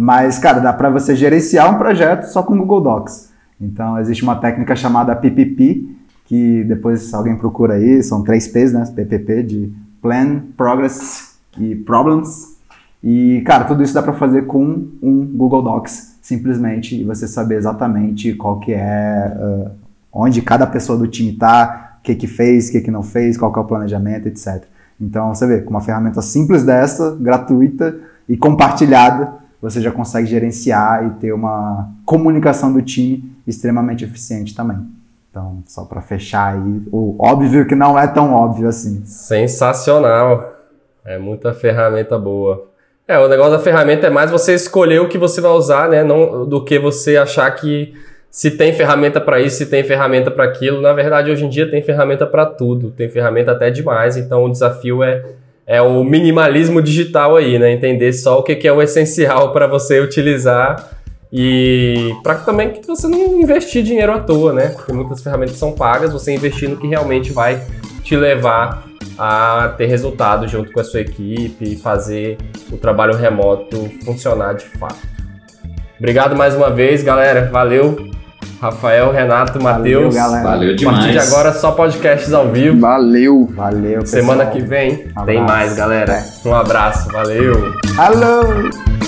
S2: Mas, cara, dá para você gerenciar um projeto só com Google Docs. Então, existe uma técnica chamada PPP, que depois alguém procura aí, são três P's, né? PPP, de Plan, Progress e Problems. E, cara, tudo isso dá para fazer com um Google Docs, simplesmente, e você saber exatamente qual que é, uh, onde cada pessoa do time está, o que que fez, o que que não fez, qual que é o planejamento, etc. Então, você vê, com uma ferramenta simples dessa, gratuita e compartilhada, você já consegue gerenciar e ter uma comunicação do time extremamente eficiente também. Então, só para fechar aí, o óbvio que não é tão óbvio assim.
S4: Sensacional. É muita ferramenta boa. É, o negócio da ferramenta é mais você escolher o que você vai usar, né? Não do que você achar que se tem ferramenta para isso, se tem ferramenta para aquilo. Na verdade, hoje em dia tem ferramenta para tudo, tem ferramenta até demais. Então, o desafio é, é o minimalismo digital aí, né? Entender só o que, é o essencial para você utilizar e para também que você não investir dinheiro à toa, né? Porque muitas ferramentas são pagas, você investir no que realmente vai te levar a ter resultado junto com a sua equipe e fazer o trabalho remoto funcionar de fato. Obrigado mais uma vez, galera. Valeu. Rafael, Renato, Matheus.
S3: Valeu, Valeu demais.
S4: A partir de agora, só podcasts ao vivo.
S1: Valeu.
S2: Valeu,
S4: Semana que vem um tem mais, galera. Um abraço. Valeu.
S2: Alô.